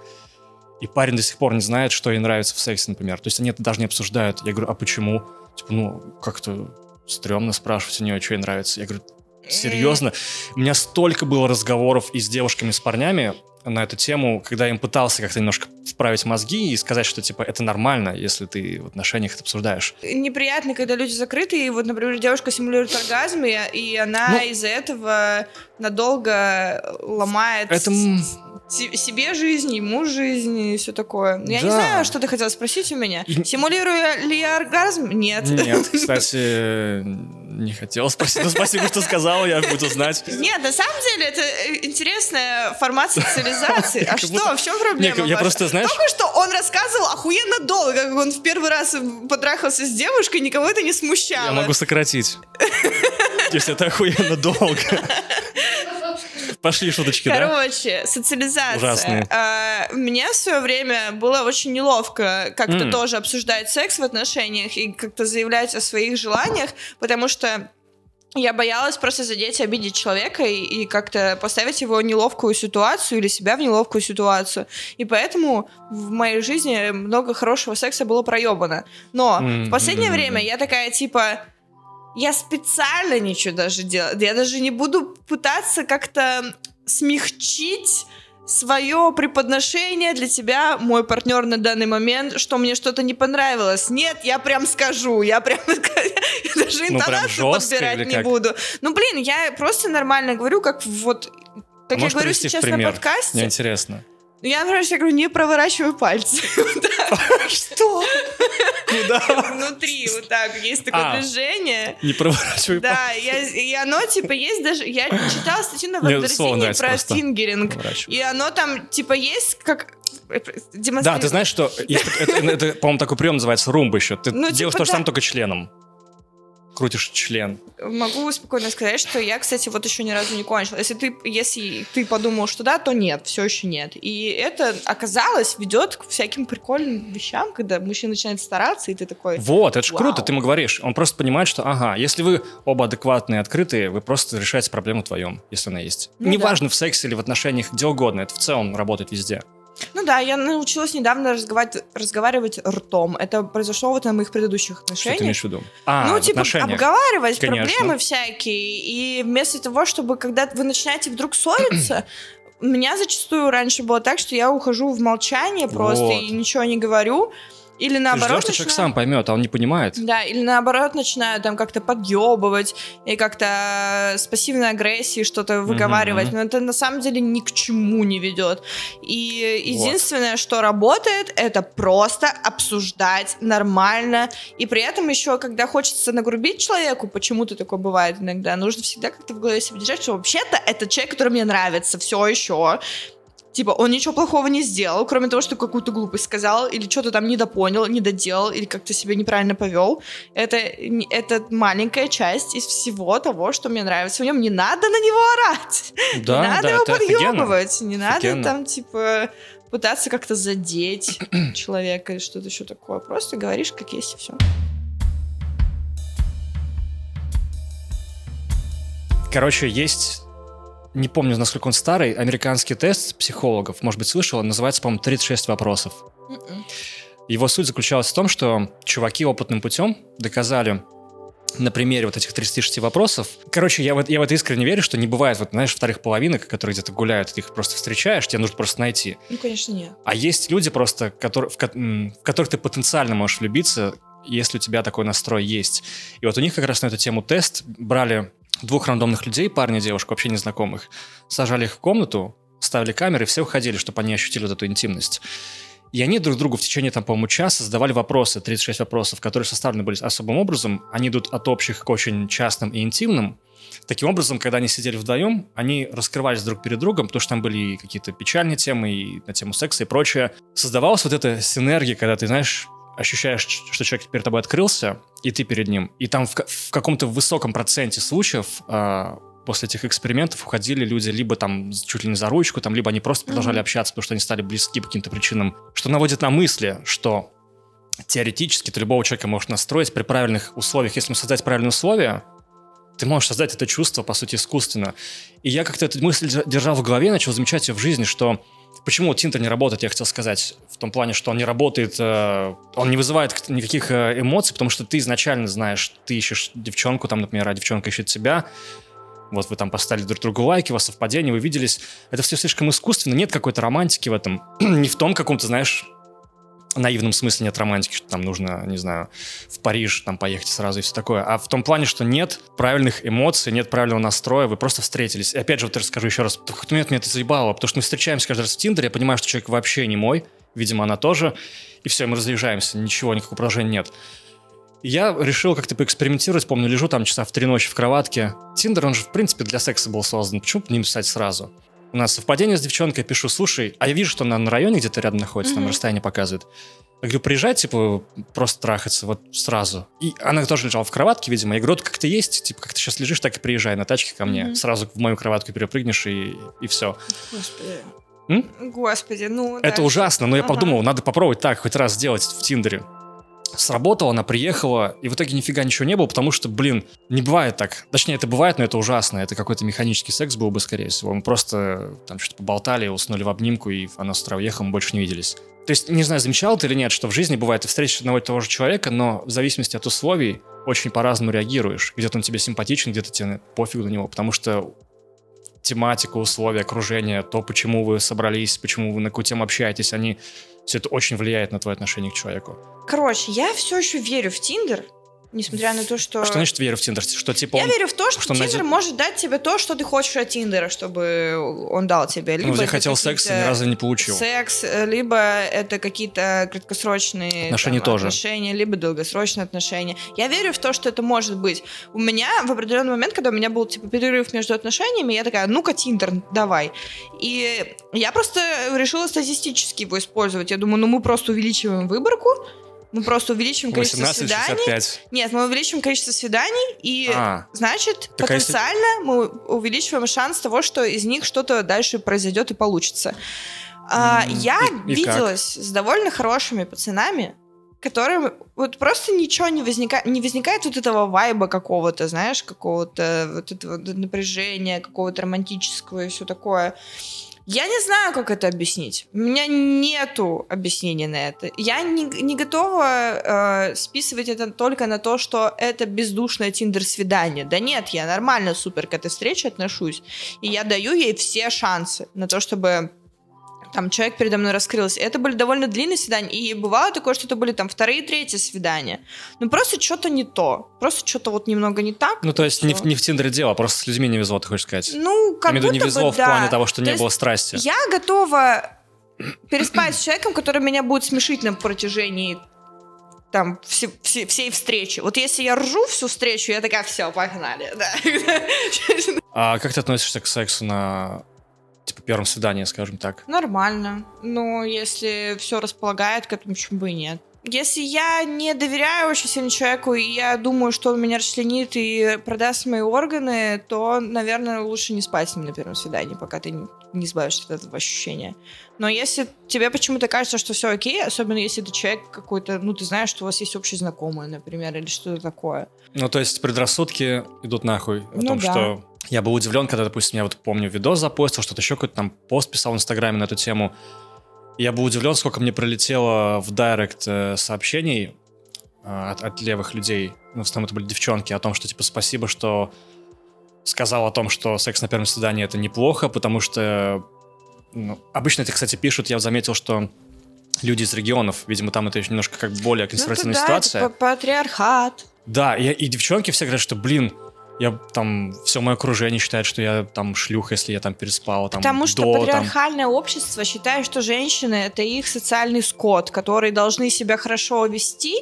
и парень до сих пор не знает, что ей нравится в сексе, например. То есть они это даже не обсуждают. Я говорю, а почему? Типа, ну, как-то стрёмно спрашивать у нее, что ей нравится. Я говорю, серьезно? У меня столько было разговоров и с девушками, и с парнями на эту тему, когда я им пытался как-то немножко вправить мозги и сказать, что, типа, это нормально, если ты в отношениях это обсуждаешь. Неприятно, когда люди закрыты, и вот, например, девушка симулирует оргазм, и, и она Ну. из-за этого надолго ломает Это... себе жизнь, ему жизнь и все такое. Я не Да. знаю, что ты хотел спросить у меня. Симулирую ли я оргазм? Нет. Нет, кстати, не хотел спросить. Ну, спасибо, что сказал, я буду знать. Нет, на самом деле это э, интересная формат социализации. А что? В чем проблема? Не, я просто, знаешь- Только что он рассказывал охуенно долго, как он в первый раз потрахался с девушкой, никого это не смущало. Я могу сократить. Если это охуенно долго. Пошли шуточки, да? Короче, социализация. Ужасные. А, мне в свое время было очень неловко как-то М. тоже обсуждать секс в отношениях и как-то заявлять о своих желаниях, потому что я боялась просто задеть и обидеть человека и, и как-то поставить его в неловкую ситуацию или себя в неловкую ситуацию. И поэтому в моей жизни много хорошего секса было проебано. Но М, в последнее время я такая типа... Я специально ничего даже делать. Я даже не буду пытаться как-то смягчить свое преподношение для тебя, мой партнер на данный момент, что мне что-то не понравилось. Нет, я прям скажу, я прям я даже прям интонацию подбирать не как? буду. Ну, блин, я просто нормально говорю, как вот... Как я Можешь говорю привести в сейчас на пример? подкасте. Мне интересно. Я, например, всегда говорю, не проворачивай пальцы. Что? Куда? Внутри вот так есть такое А. движение. Не проворачивай Да, я, и оно, типа, есть даже... Я читала статью на нравится про фингеринг. поворачивай. И оно там, типа, есть как... Да, демонстрирует. ты знаешь, что это, по-моему, такой прием называется румба еще. Ты Ну, делаешь типа то же да. самое, только членом. Крутишь член. Могу спокойно сказать, что я, кстати, вот еще ни разу не кончила. Если ты, если ты подумал, что да, то нет, все еще нет. И это оказалось ведет к всяким прикольным вещам, когда мужчина начинает стараться, и ты такой. Вот, это же круто, ты ему говоришь. Он просто понимает, что, ага, если вы оба адекватные, открытые, вы просто решаете проблему вдвоем, если она есть. Ну Неважно, в сексе или в отношениях, где угодно, это в целом работает везде. Ну да, я научилась недавно разговаривать, разговаривать ртом. Это произошло вот на моих предыдущих Что ты отношениях. имеешь в виду? А, ну, типа, отношениях. обговаривать Конечно. проблемы всякие. И вместо того, чтобы, когда вы начинаете вдруг ссориться, у меня зачастую раньше было так, что я ухожу в молчание просто Вот. и ничего не говорю. Или Ты наоборот, ждешь, что человек сам поймет, а он не понимает. Да, или наоборот начинаю там как-то подъебывать и как-то с пассивной агрессией что-то выговаривать. мгм. Но это на самом деле ни к чему не ведет. И единственное, что работает, это просто обсуждать нормально. И при этом еще, когда хочется нагрубить человеку, почему-то такое бывает иногда, нужно всегда как-то в голове себе держать, что вообще-то это человек, который мне нравится все еще. Типа, он ничего плохого не сделал, кроме того, что какую-то глупость сказал, или что-то там недопонял, недоделал, или как-то себя неправильно повел. Это, это маленькая часть из всего того, что мне нравится. В нем не надо на него орать. Да, не надо да, его офигенно. подъебывать. Не надо Офигенно. там, типа, пытаться как-то задеть человека или что-то еще такое. Просто говоришь, как есть, и все. Короче, есть, не помню, насколько он старый, американский тест психологов, может быть, слышал, он называется, по-моему, 36 вопросов. Его суть заключалась в том, что чуваки опытным путем доказали на примере вот этих 36 вопросов. Короче, я в, это- я в это искренне верю, что не бывает, вот, знаешь, вторых половинок, которые где-то гуляют, ты их просто встречаешь, тебе нужно просто найти. Ну, конечно, нет. А есть люди просто, которые, в, в которых ты потенциально можешь влюбиться, если у тебя такой настрой есть. И вот у них как раз на эту тему тест брали двух рандомных людей, парня и девушку, вообще незнакомых, сажали их в комнату, ставили камеры, все уходили, чтобы они ощутили вот эту интимность. И они друг другу в течение, там, по-моему, часа задавали вопросы, 36 вопросов, которые составлены были особым образом. Они идут от общих к очень частным и интимным. Таким образом, когда они сидели вдвоем, они раскрывались друг перед другом, потому что там были какие-то печальные темы, и на тему секса и прочее. Создавалась вот эта синергия, когда ты, знаешь, ощущаешь, что человек перед тобой открылся, и ты перед ним. И там в, в каком-то высоком проценте случаев а, после этих экспериментов уходили люди либо там чуть ли не за ручку, там, либо они просто продолжали Мгм. общаться, потому что они стали близки по каким-то причинам. Что наводит на мысли, что теоретически ты любого человека можешь настроить при правильных условиях. Если создать правильные условия, ты можешь создать это чувство, по сути, искусственно. И я как-то эту мысль дер- держал в голове, начал замечать ее в жизни, что почему Тинтер не работает, я хотел сказать, в том плане, что он не работает, э, он не вызывает никаких э, эмоций, потому что ты изначально знаешь, ты ищешь девчонку, там, например, а девчонка ищет тебя, вот вы там поставили друг другу лайки, у вас совпадение, вы виделись. Это все слишком искусственно, нет какой-то романтики в этом. не в том каком-то, знаешь, наивном смысле нет романтики, что там нужно, не знаю, в Париж там поехать сразу и все такое, а в том плане, что нет правильных эмоций, нет правильного настроя, вы просто встретились. И опять же, вот я расскажу еще раз, какой-то момент меня это заебало, потому что мы встречаемся каждый раз в Тиндере, я понимаю, что человек вообще не мой, видимо, она тоже, и все, мы разъезжаемся, ничего, никакого продолжения нет. Я решил как-то поэкспериментировать, помню, лежу там часа в три ночи в кроватке. Тиндер, он же, в принципе, для секса был создан. Почему бы не писать сразу? У нас совпадение с девчонкой, пишу, слушай, а я вижу, что она на районе где-то рядом находится, там Мгм. расстояние показывает. Я говорю, приезжай, типа, просто трахаться, вот сразу. И она тоже лежала в кроватке, видимо. Я говорю, вот как ты есть, типа, как ты сейчас лежишь, так и приезжай на тачке ко мне. Мгм. Сразу в мою кроватку перепрыгнешь и, и все. Господи. М? Господи, ну... Это да. ужасно, но я Ага. подумал, надо попробовать так хоть раз сделать в Тиндере. Сработало, она приехала, и в итоге нифига ничего не было, потому что, блин, не бывает так. Точнее, это бывает, но это ужасно. Это какой-то механический секс был бы, скорее всего. Мы просто там что-то поболтали, уснули в обнимку, и она с утра уехала, мы больше не виделись. То есть, не знаю, замечал ты или нет, что в жизни бывает, ты встретишь одного и того же человека, но в зависимости от условий очень по-разному реагируешь. Где-то он тебе симпатичен, где-то тебе пофигу на него, потому что тематика, условия, окружение, то, почему вы собрались, почему вы на какую тему общаетесь, они все это очень влияет на твое отношение к человеку. Короче, я все еще верю в Тиндер, Несмотря на то, что... Что значит верю в Тиндер? Что типа Я он... верю в то, что, что Тиндер найдет- может дать тебе то, что ты хочешь от Тиндера, чтобы он дал тебе. Либо Ну, я хотел секса, ни разу не получил. Секс, либо это какие-то краткосрочные Отношения там, тоже. отношения, либо долгосрочные отношения. Я верю в то, что это может быть. У меня в определенный момент, когда у меня был типа перерыв между отношениями, я такая, ну-ка, Тиндер, давай. И я просто решила статистически его использовать. Я думаю, ну мы просто увеличиваем выборку, мы просто увеличиваем количество свиданий. 18-65. Нет, мы увеличиваем количество свиданий, и А, значит, Так а если- потенциально мы увеличиваем шанс того, что из них что-то дальше произойдет и получится. А, М, я и- и виделась с довольно хорошими пацанами, которым вот просто ничего не возникает, не возникает вот этого вайба какого-то, знаешь, какого-то вот этого напряжения, какого-то романтического и все такое. Я не знаю, как это объяснить. У меня нету объяснения на это. Я не, не готова э, списывать это только на то, что это бездушное тиндер-свидание. Да нет, я нормально супер к этой встрече отношусь. И я даю ей все шансы на то, чтобы там человек передо мной раскрылся. Это были довольно длинные свидания, и бывало такое, что это были там вторые, третьи свидания. Ну просто что-то не то. Просто что-то вот немного не так. ну то есть не, в- не в Тиндере дело, а просто с людьми не везло, ты хочешь сказать? Ну, как Я виду, не будто везло бы, в да. плане того, что То не было страсти. Я готова переспать с человеком, который меня будет смешить на протяжении там все- все- всей встречи. Вот если я ржу всю встречу, я такая, все, погнали. Да. А как ты относишься к сексу на типа первом свидании, скажем так? Нормально. Но если все располагает к этому, почему бы и нет. Если я не доверяю очень сильно человеку, и я думаю, что он меня расчленит и продаст мои органы, то, наверное, лучше не спать с ним на первом свидании, пока ты не- избавишься от этого ощущения. Но если тебе почему-то кажется, что все окей, особенно если это человек какой-то, ну, ты знаешь, что у вас есть общие знакомые, например, или что-то такое. Ну, то есть предрассудки идут нахуй о Ну том, да. что я был удивлен, когда, допустим, я вот помню, видос запостил, что-то еще какой-то там пост писал в Инстаграме на эту тему. Я был удивлен, сколько мне пролетело в директ э, сообщений э, от, от левых людей, ну, в основном это были девчонки, о том, что, типа, спасибо, что сказал о том, что секс на первом свидании это неплохо, потому что ну, обычно это, кстати, пишут, я заметил, что люди из регионов, видимо, там это еще немножко как более Ну, это консервативная да, ситуация. это па- патриархат. Да, и, и девчонки все говорят, что, блин, я там, все мое окружение считает, что я там шлюха, если я там переспал, там, Потому что до, там. патриархальное общество считает, что женщины это их социальный скот, которые должны себя хорошо вести,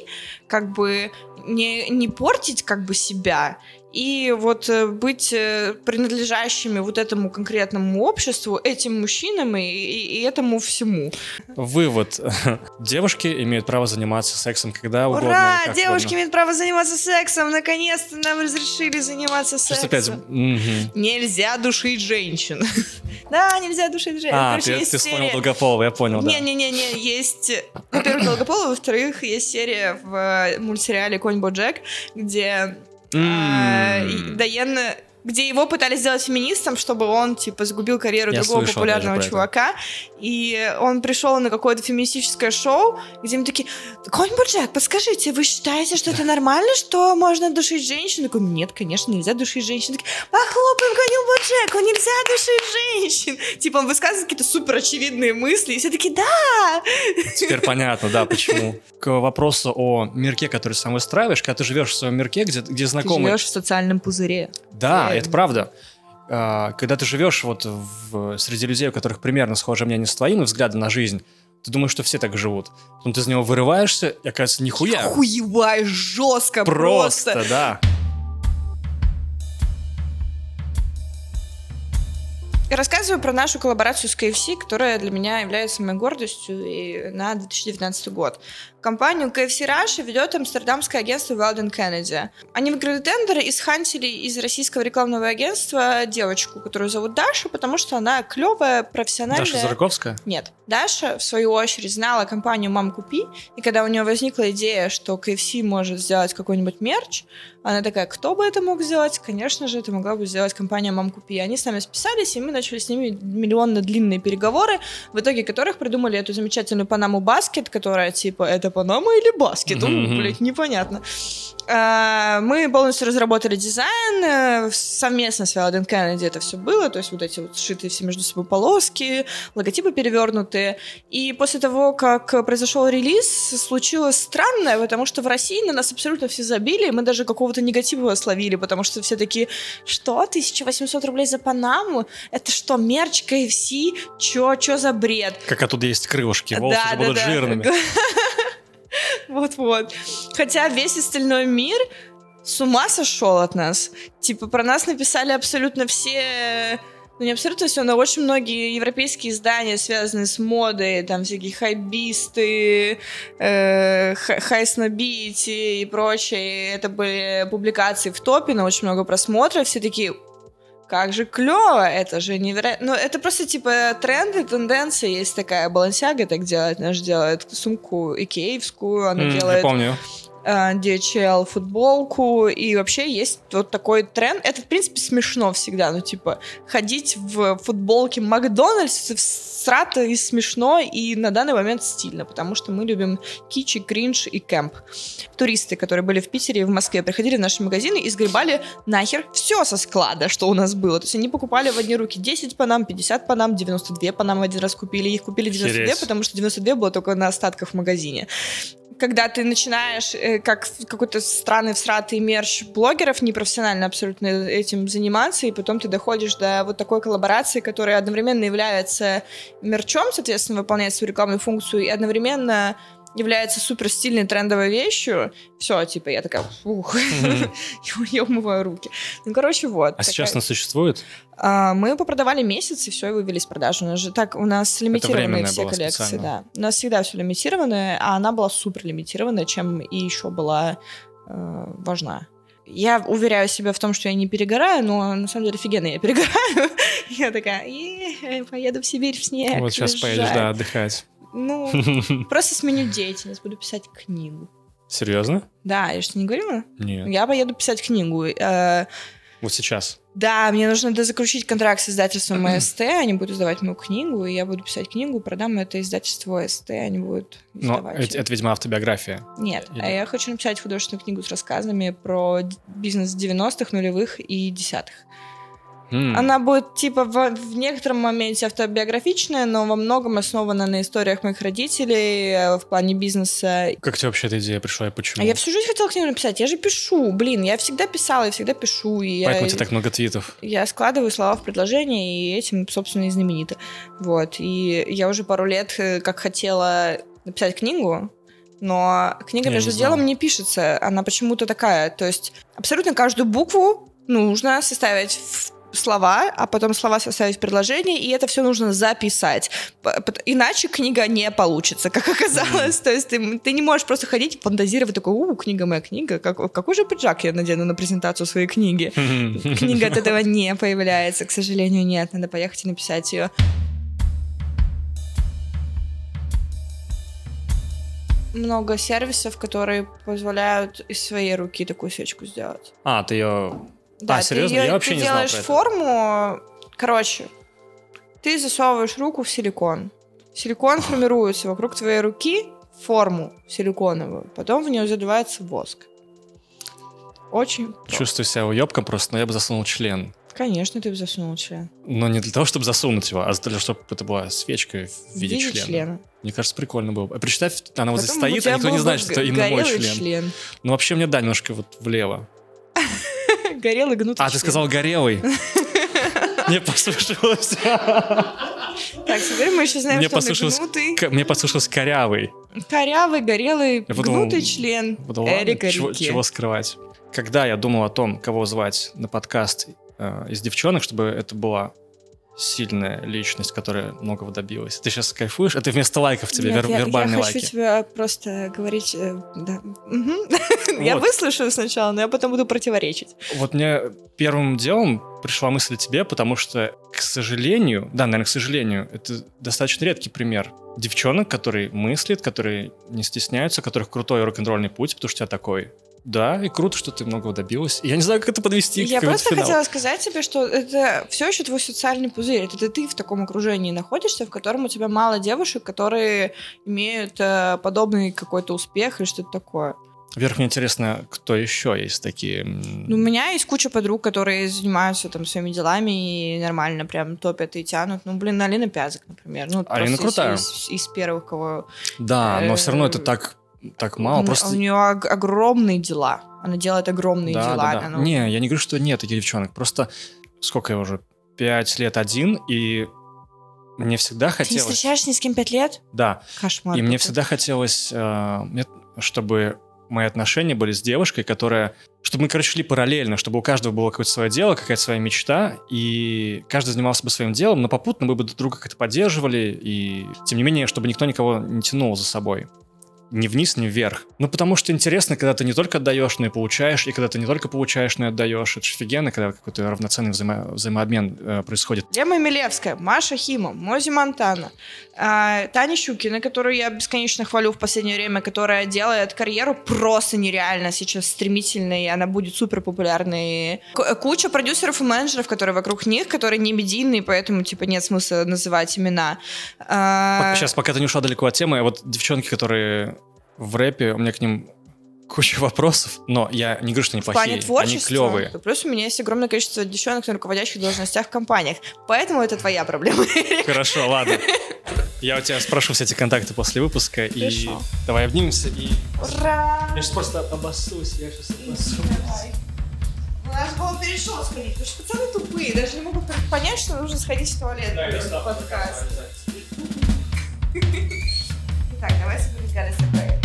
как бы не, не портить как бы себя. И вот э, быть э, принадлежащими вот этому конкретному обществу, этим мужчинам и, и- и этому всему. Вывод. Девушки имеют право заниматься сексом когда угодно. Ура! Девушки угодно. имеют право заниматься сексом! Наконец-то нам разрешили заниматься Что сексом. опять... Мгм. Нельзя душить женщин. Да, нельзя душить женщин. А, Короче, ты, ты вспомнил Долгополова, я понял, да. Не-не-не-не, есть, во-первых, Долгополова, во-вторых, есть серия в э, мультсериале «Конь Боджек», где э, М. где его пытались сделать феминистом, чтобы он, типа, сгубил карьеру Я другого популярного чувака. И он пришел на какое-то феминистическое шоу, где мы такие, Конь Боджек, подскажите, вы считаете, что это нормально, что можно душить женщин? Я такой, нет, конечно, нельзя душить женщин. Такие, Похлопаем коню Боджеку, нельзя душить женщин. Типа он высказывает какие-то супер очевидные мысли, и все такие, да! Теперь понятно, да, почему. К вопросу о мирке, который сам выстраиваешь, когда ты живешь в своем мирке, где, где Ты знакомые... живешь в социальном пузыре. Да. Это правда. А, Когда ты живешь вот в- среди людей, у которых примерно схожее мнение с твоим взгляды на жизнь, ты думаешь, что все так живут. Потом ты из него вырываешься, и оказывается, нихуя. Хуеваешь жестко просто. Просто, да. Я рассказываю про нашу коллаборацию с KFC, которая для меня является моей гордостью и на 2019 год. Компанию KFC Russia ведет амстердамское агентство Weldon Kennedy. Они выиграли тендер и схантили из российского рекламного агентства девочку, которую зовут Даша, потому что она клевая, профессиональная. Даша Зараковская? Нет. Даша, в свою очередь, знала компанию «Мам, купи», и когда у нее возникла идея, что KFC может сделать какой-нибудь мерч, она такая, кто бы это мог сделать? Конечно же, это могла бы сделать компания «Мам, купи». Они с нами списались, и мы начали с ними миллионно длинные переговоры, в итоге которых придумали эту замечательную панаму баскет, которая, типа, это панама или баскет? Ну, Мгм. блядь, непонятно. А, Мы полностью разработали дизайн, э, совместно с Wieden Kennedy это все было, то есть вот эти вот сшитые все между собой полоски, логотипы перевернутые. И после того, как произошел релиз, случилось странное, потому что в России на нас абсолютно все забили, и мы даже какого-то негатива словили, потому что все такие, что, 1800 рублей за Панаму? Это что, мерч, KFC? Чё, чё за бред? Как оттуда есть крылышки, волосы же будут жирными. Вот-вот. Хотя весь остальной мир с ума сошел от нас. Типа про нас написали абсолютно все... Ну, не абсолютно все, но очень многие европейские издания, связанные с модой, там всякие хайбисты, э, ха- хайснобити и прочее. Это были публикации в топе, на очень много просмотров. Все такие, как же клево, это же невероятно. Ну, это просто типа тренды, тенденции. Есть такая Балансиага так делает, она же делает сумку икеевскую, она Я делает помню. Э, DHL футболку, и вообще есть вот такой тренд. Это, в принципе, смешно всегда, ну, типа, ходить в футболке Макдональдс срато и смешно, и на данный момент стильно, потому что мы любим кичи, кринж и кэмп. Туристы, которые были в Питере и в Москве, приходили в наши магазины и сгребали нахер все со склада, что у нас было. То есть они покупали в одни руки 10 панам, 50 панам, 92 панам один раз купили. Их купили 92, Охереть. потому что 92 было только на остатках в магазине когда ты начинаешь, э, как какой-то странный всратый мерч блогеров, непрофессионально абсолютно этим заниматься, и потом ты доходишь до вот такой коллаборации, которая одновременно является мерчом, соответственно, выполняет свою рекламную функцию, и одновременно является супер стильной трендовой вещью, все, типа, я такая, ух, я умываю руки. Ну, короче, вот. А сейчас она существует? а, мы попродавали месяц, и все, и вывели с продажи. У нас же так, у нас лимитированные все коллекции, да. У нас всегда все лимитированное, а она была супер лимитированная, чем и еще была э, важна. Я уверяю себя в том, что я не перегораю, но на самом деле офигенно я перегораю. Я такая, «Е, поеду в Сибирь в снег. Вот сейчас поедешь, лежать». да, отдыхать. Ну, просто сменю деятельность, буду писать книгу. Серьезно? Да, я что не говорила? Нет. Я поеду писать книгу. Э, Вот сейчас. Да, мне нужно дозаключить контракт с издательством СТ, они будут издавать мою книгу, и я буду писать книгу, продам это издательство СТ, они будут Но издавать. это, это, видимо, автобиография. Нет, или- а я хочу написать художественную книгу с рассказами про бизнес 90-х, нулевых и десятых. М. Она будет, типа, в, в некотором моменте автобиографичная, но во многом основана на историях моих родителей э, в плане бизнеса. Как тебе вообще эта идея пришла и почему? А я всю жизнь хотела книгу написать, я же пишу, блин, я всегда писала, я всегда пишу, и я... Поэтому у тебя так много твитов. Я складываю слова в предложение, и этим, собственно, и знаменита. Вот. И я уже пару лет э, как хотела написать книгу, но книга Я между не делом не пишется. Она почему-то такая. То есть абсолютно каждую букву нужно составить в слова, а потом слова составить предложение, и это все нужно записать. Иначе книга не получится, как оказалось. То есть ты, ты не можешь просто ходить и фантазировать такой, у, книга моя книга, как, какой же пиджак я надену на презентацию своей книги. Книга от этого не появляется, к сожалению, нет. Надо поехать и написать ее. Много сервисов, которые позволяют из своей руки такую свечку сделать. А, ты ее... Да, А, серьезно? Ты, Я вообще ты не знал делаешь про это. форму, короче, ты засовываешь руку в силикон. Силикон формируется вокруг твоей руки в форму силиконовую. Потом в нее заливается воск. Очень. Чувствую себя уебком просто, но я бы засунул член. Конечно, ты бы засунул член. Но не для того, чтобы засунуть его, а для того, чтобы это была свечка в виде, члена. Мне кажется, прикольно было. бы. А представь, она вот здесь Потом стоит, а никто не знает, что это именно мой член. член. Ну, вообще, мне да, немножко вот влево. Горелый гнутый А, ты сказал горелый. Не послушалось. Так, теперь мы еще знаем, Мне что он гнутый. к- мне послушалось корявый. Корявый, горелый, Я подумал, гнутый член Эрика чего скрывать? Когда я думал о том, кого звать на подкаст э, из девчонок, чтобы это была сильная личность, которая многого добилась. Ты сейчас кайфуешь? Это вместо лайков тебе, Нет, вер- я, вербальные я хочу лайки. тебя просто говорить... э, да. Мгм. Я Вот. выслушаю сначала, но я потом буду противоречить. Вот мне первым делом пришла мысль о тебе, потому что, к сожалению, да, наверное, к сожалению, это достаточно редкий пример девчонок, которые мыслят, которые не стесняются, у которых крутой рок-н-ролльный путь, потому что у тебя такой. Да, и круто, что ты многого добилась. Я не знаю, как это подвести Я к просто финалу. хотела сказать тебе, что это все еще твой социальный пузырь. Это ты в таком окружении находишься, в котором у тебя мало девушек, которые имеют э, подобный какой-то успех или что-то такое. Вверх, мне интересно, кто еще есть такие... Ну, у меня есть куча подруг, которые занимаются там своими делами и нормально прям топят и тянут. Ну, блин, Алина Пязок, например. Ну, Алина просто из- крутая. Из, из первых, кого... Да, но все равно это э, так, так мало. у, Просто... у нее ог- огромные дела. Она делает огромные Да, дела. да, да. Она- Не, я не говорю, что нет таких девчонок. Просто сколько я уже? Пять лет один, и мне всегда Ты не хотелось... встречаешься ни с кем пять лет? Да, Кошмар. и мне всегда хотелось, э, чтобы мои отношения были с девушкой, которая... Чтобы мы, короче, шли параллельно, чтобы у каждого было какое-то свое дело, какая-то своя мечта, и каждый занимался бы своим делом, но попутно мы бы друг друга как-то поддерживали, и тем не менее, чтобы никто никого не тянул за собой. Ни вниз, ни вверх. Ну, потому что интересно, когда ты не только отдаешь, но и получаешь, и когда ты не только получаешь, но и отдаешь. Это же офигенно, когда какой-то равноценный взаимо- взаимообмен э, происходит. Лема Милевская, Маша Хима, Мози Монтана, а, Таня Щукина, которую я бесконечно хвалю в последнее время, которая делает карьеру просто нереально сейчас стремительной, и она будет супер популярной. К- куча продюсеров и менеджеров, которые вокруг них, которые не медийные, поэтому типа нет смысла называть имена. А, Сейчас, пока ты не ушла далеко от темы, вот девчонки, которые в рэпе, у меня к ним куча вопросов, но я не говорю, что они в плохие, они клевые. Плюс у меня есть огромное количество девчонок на руководящих должностях в компаниях. Поэтому это твоя проблема. Хорошо, ладно. Я у тебя спрошу все эти контакты после выпуска, и давай обнимемся, и... Ура! Я сейчас просто обоссусь, я сейчас обоссусь. У нас было перешел сходить, потому что пацаны тупые, даже не могут понять, что нужно сходить в туалет. перед подкаст. Итак, давай соберем собой.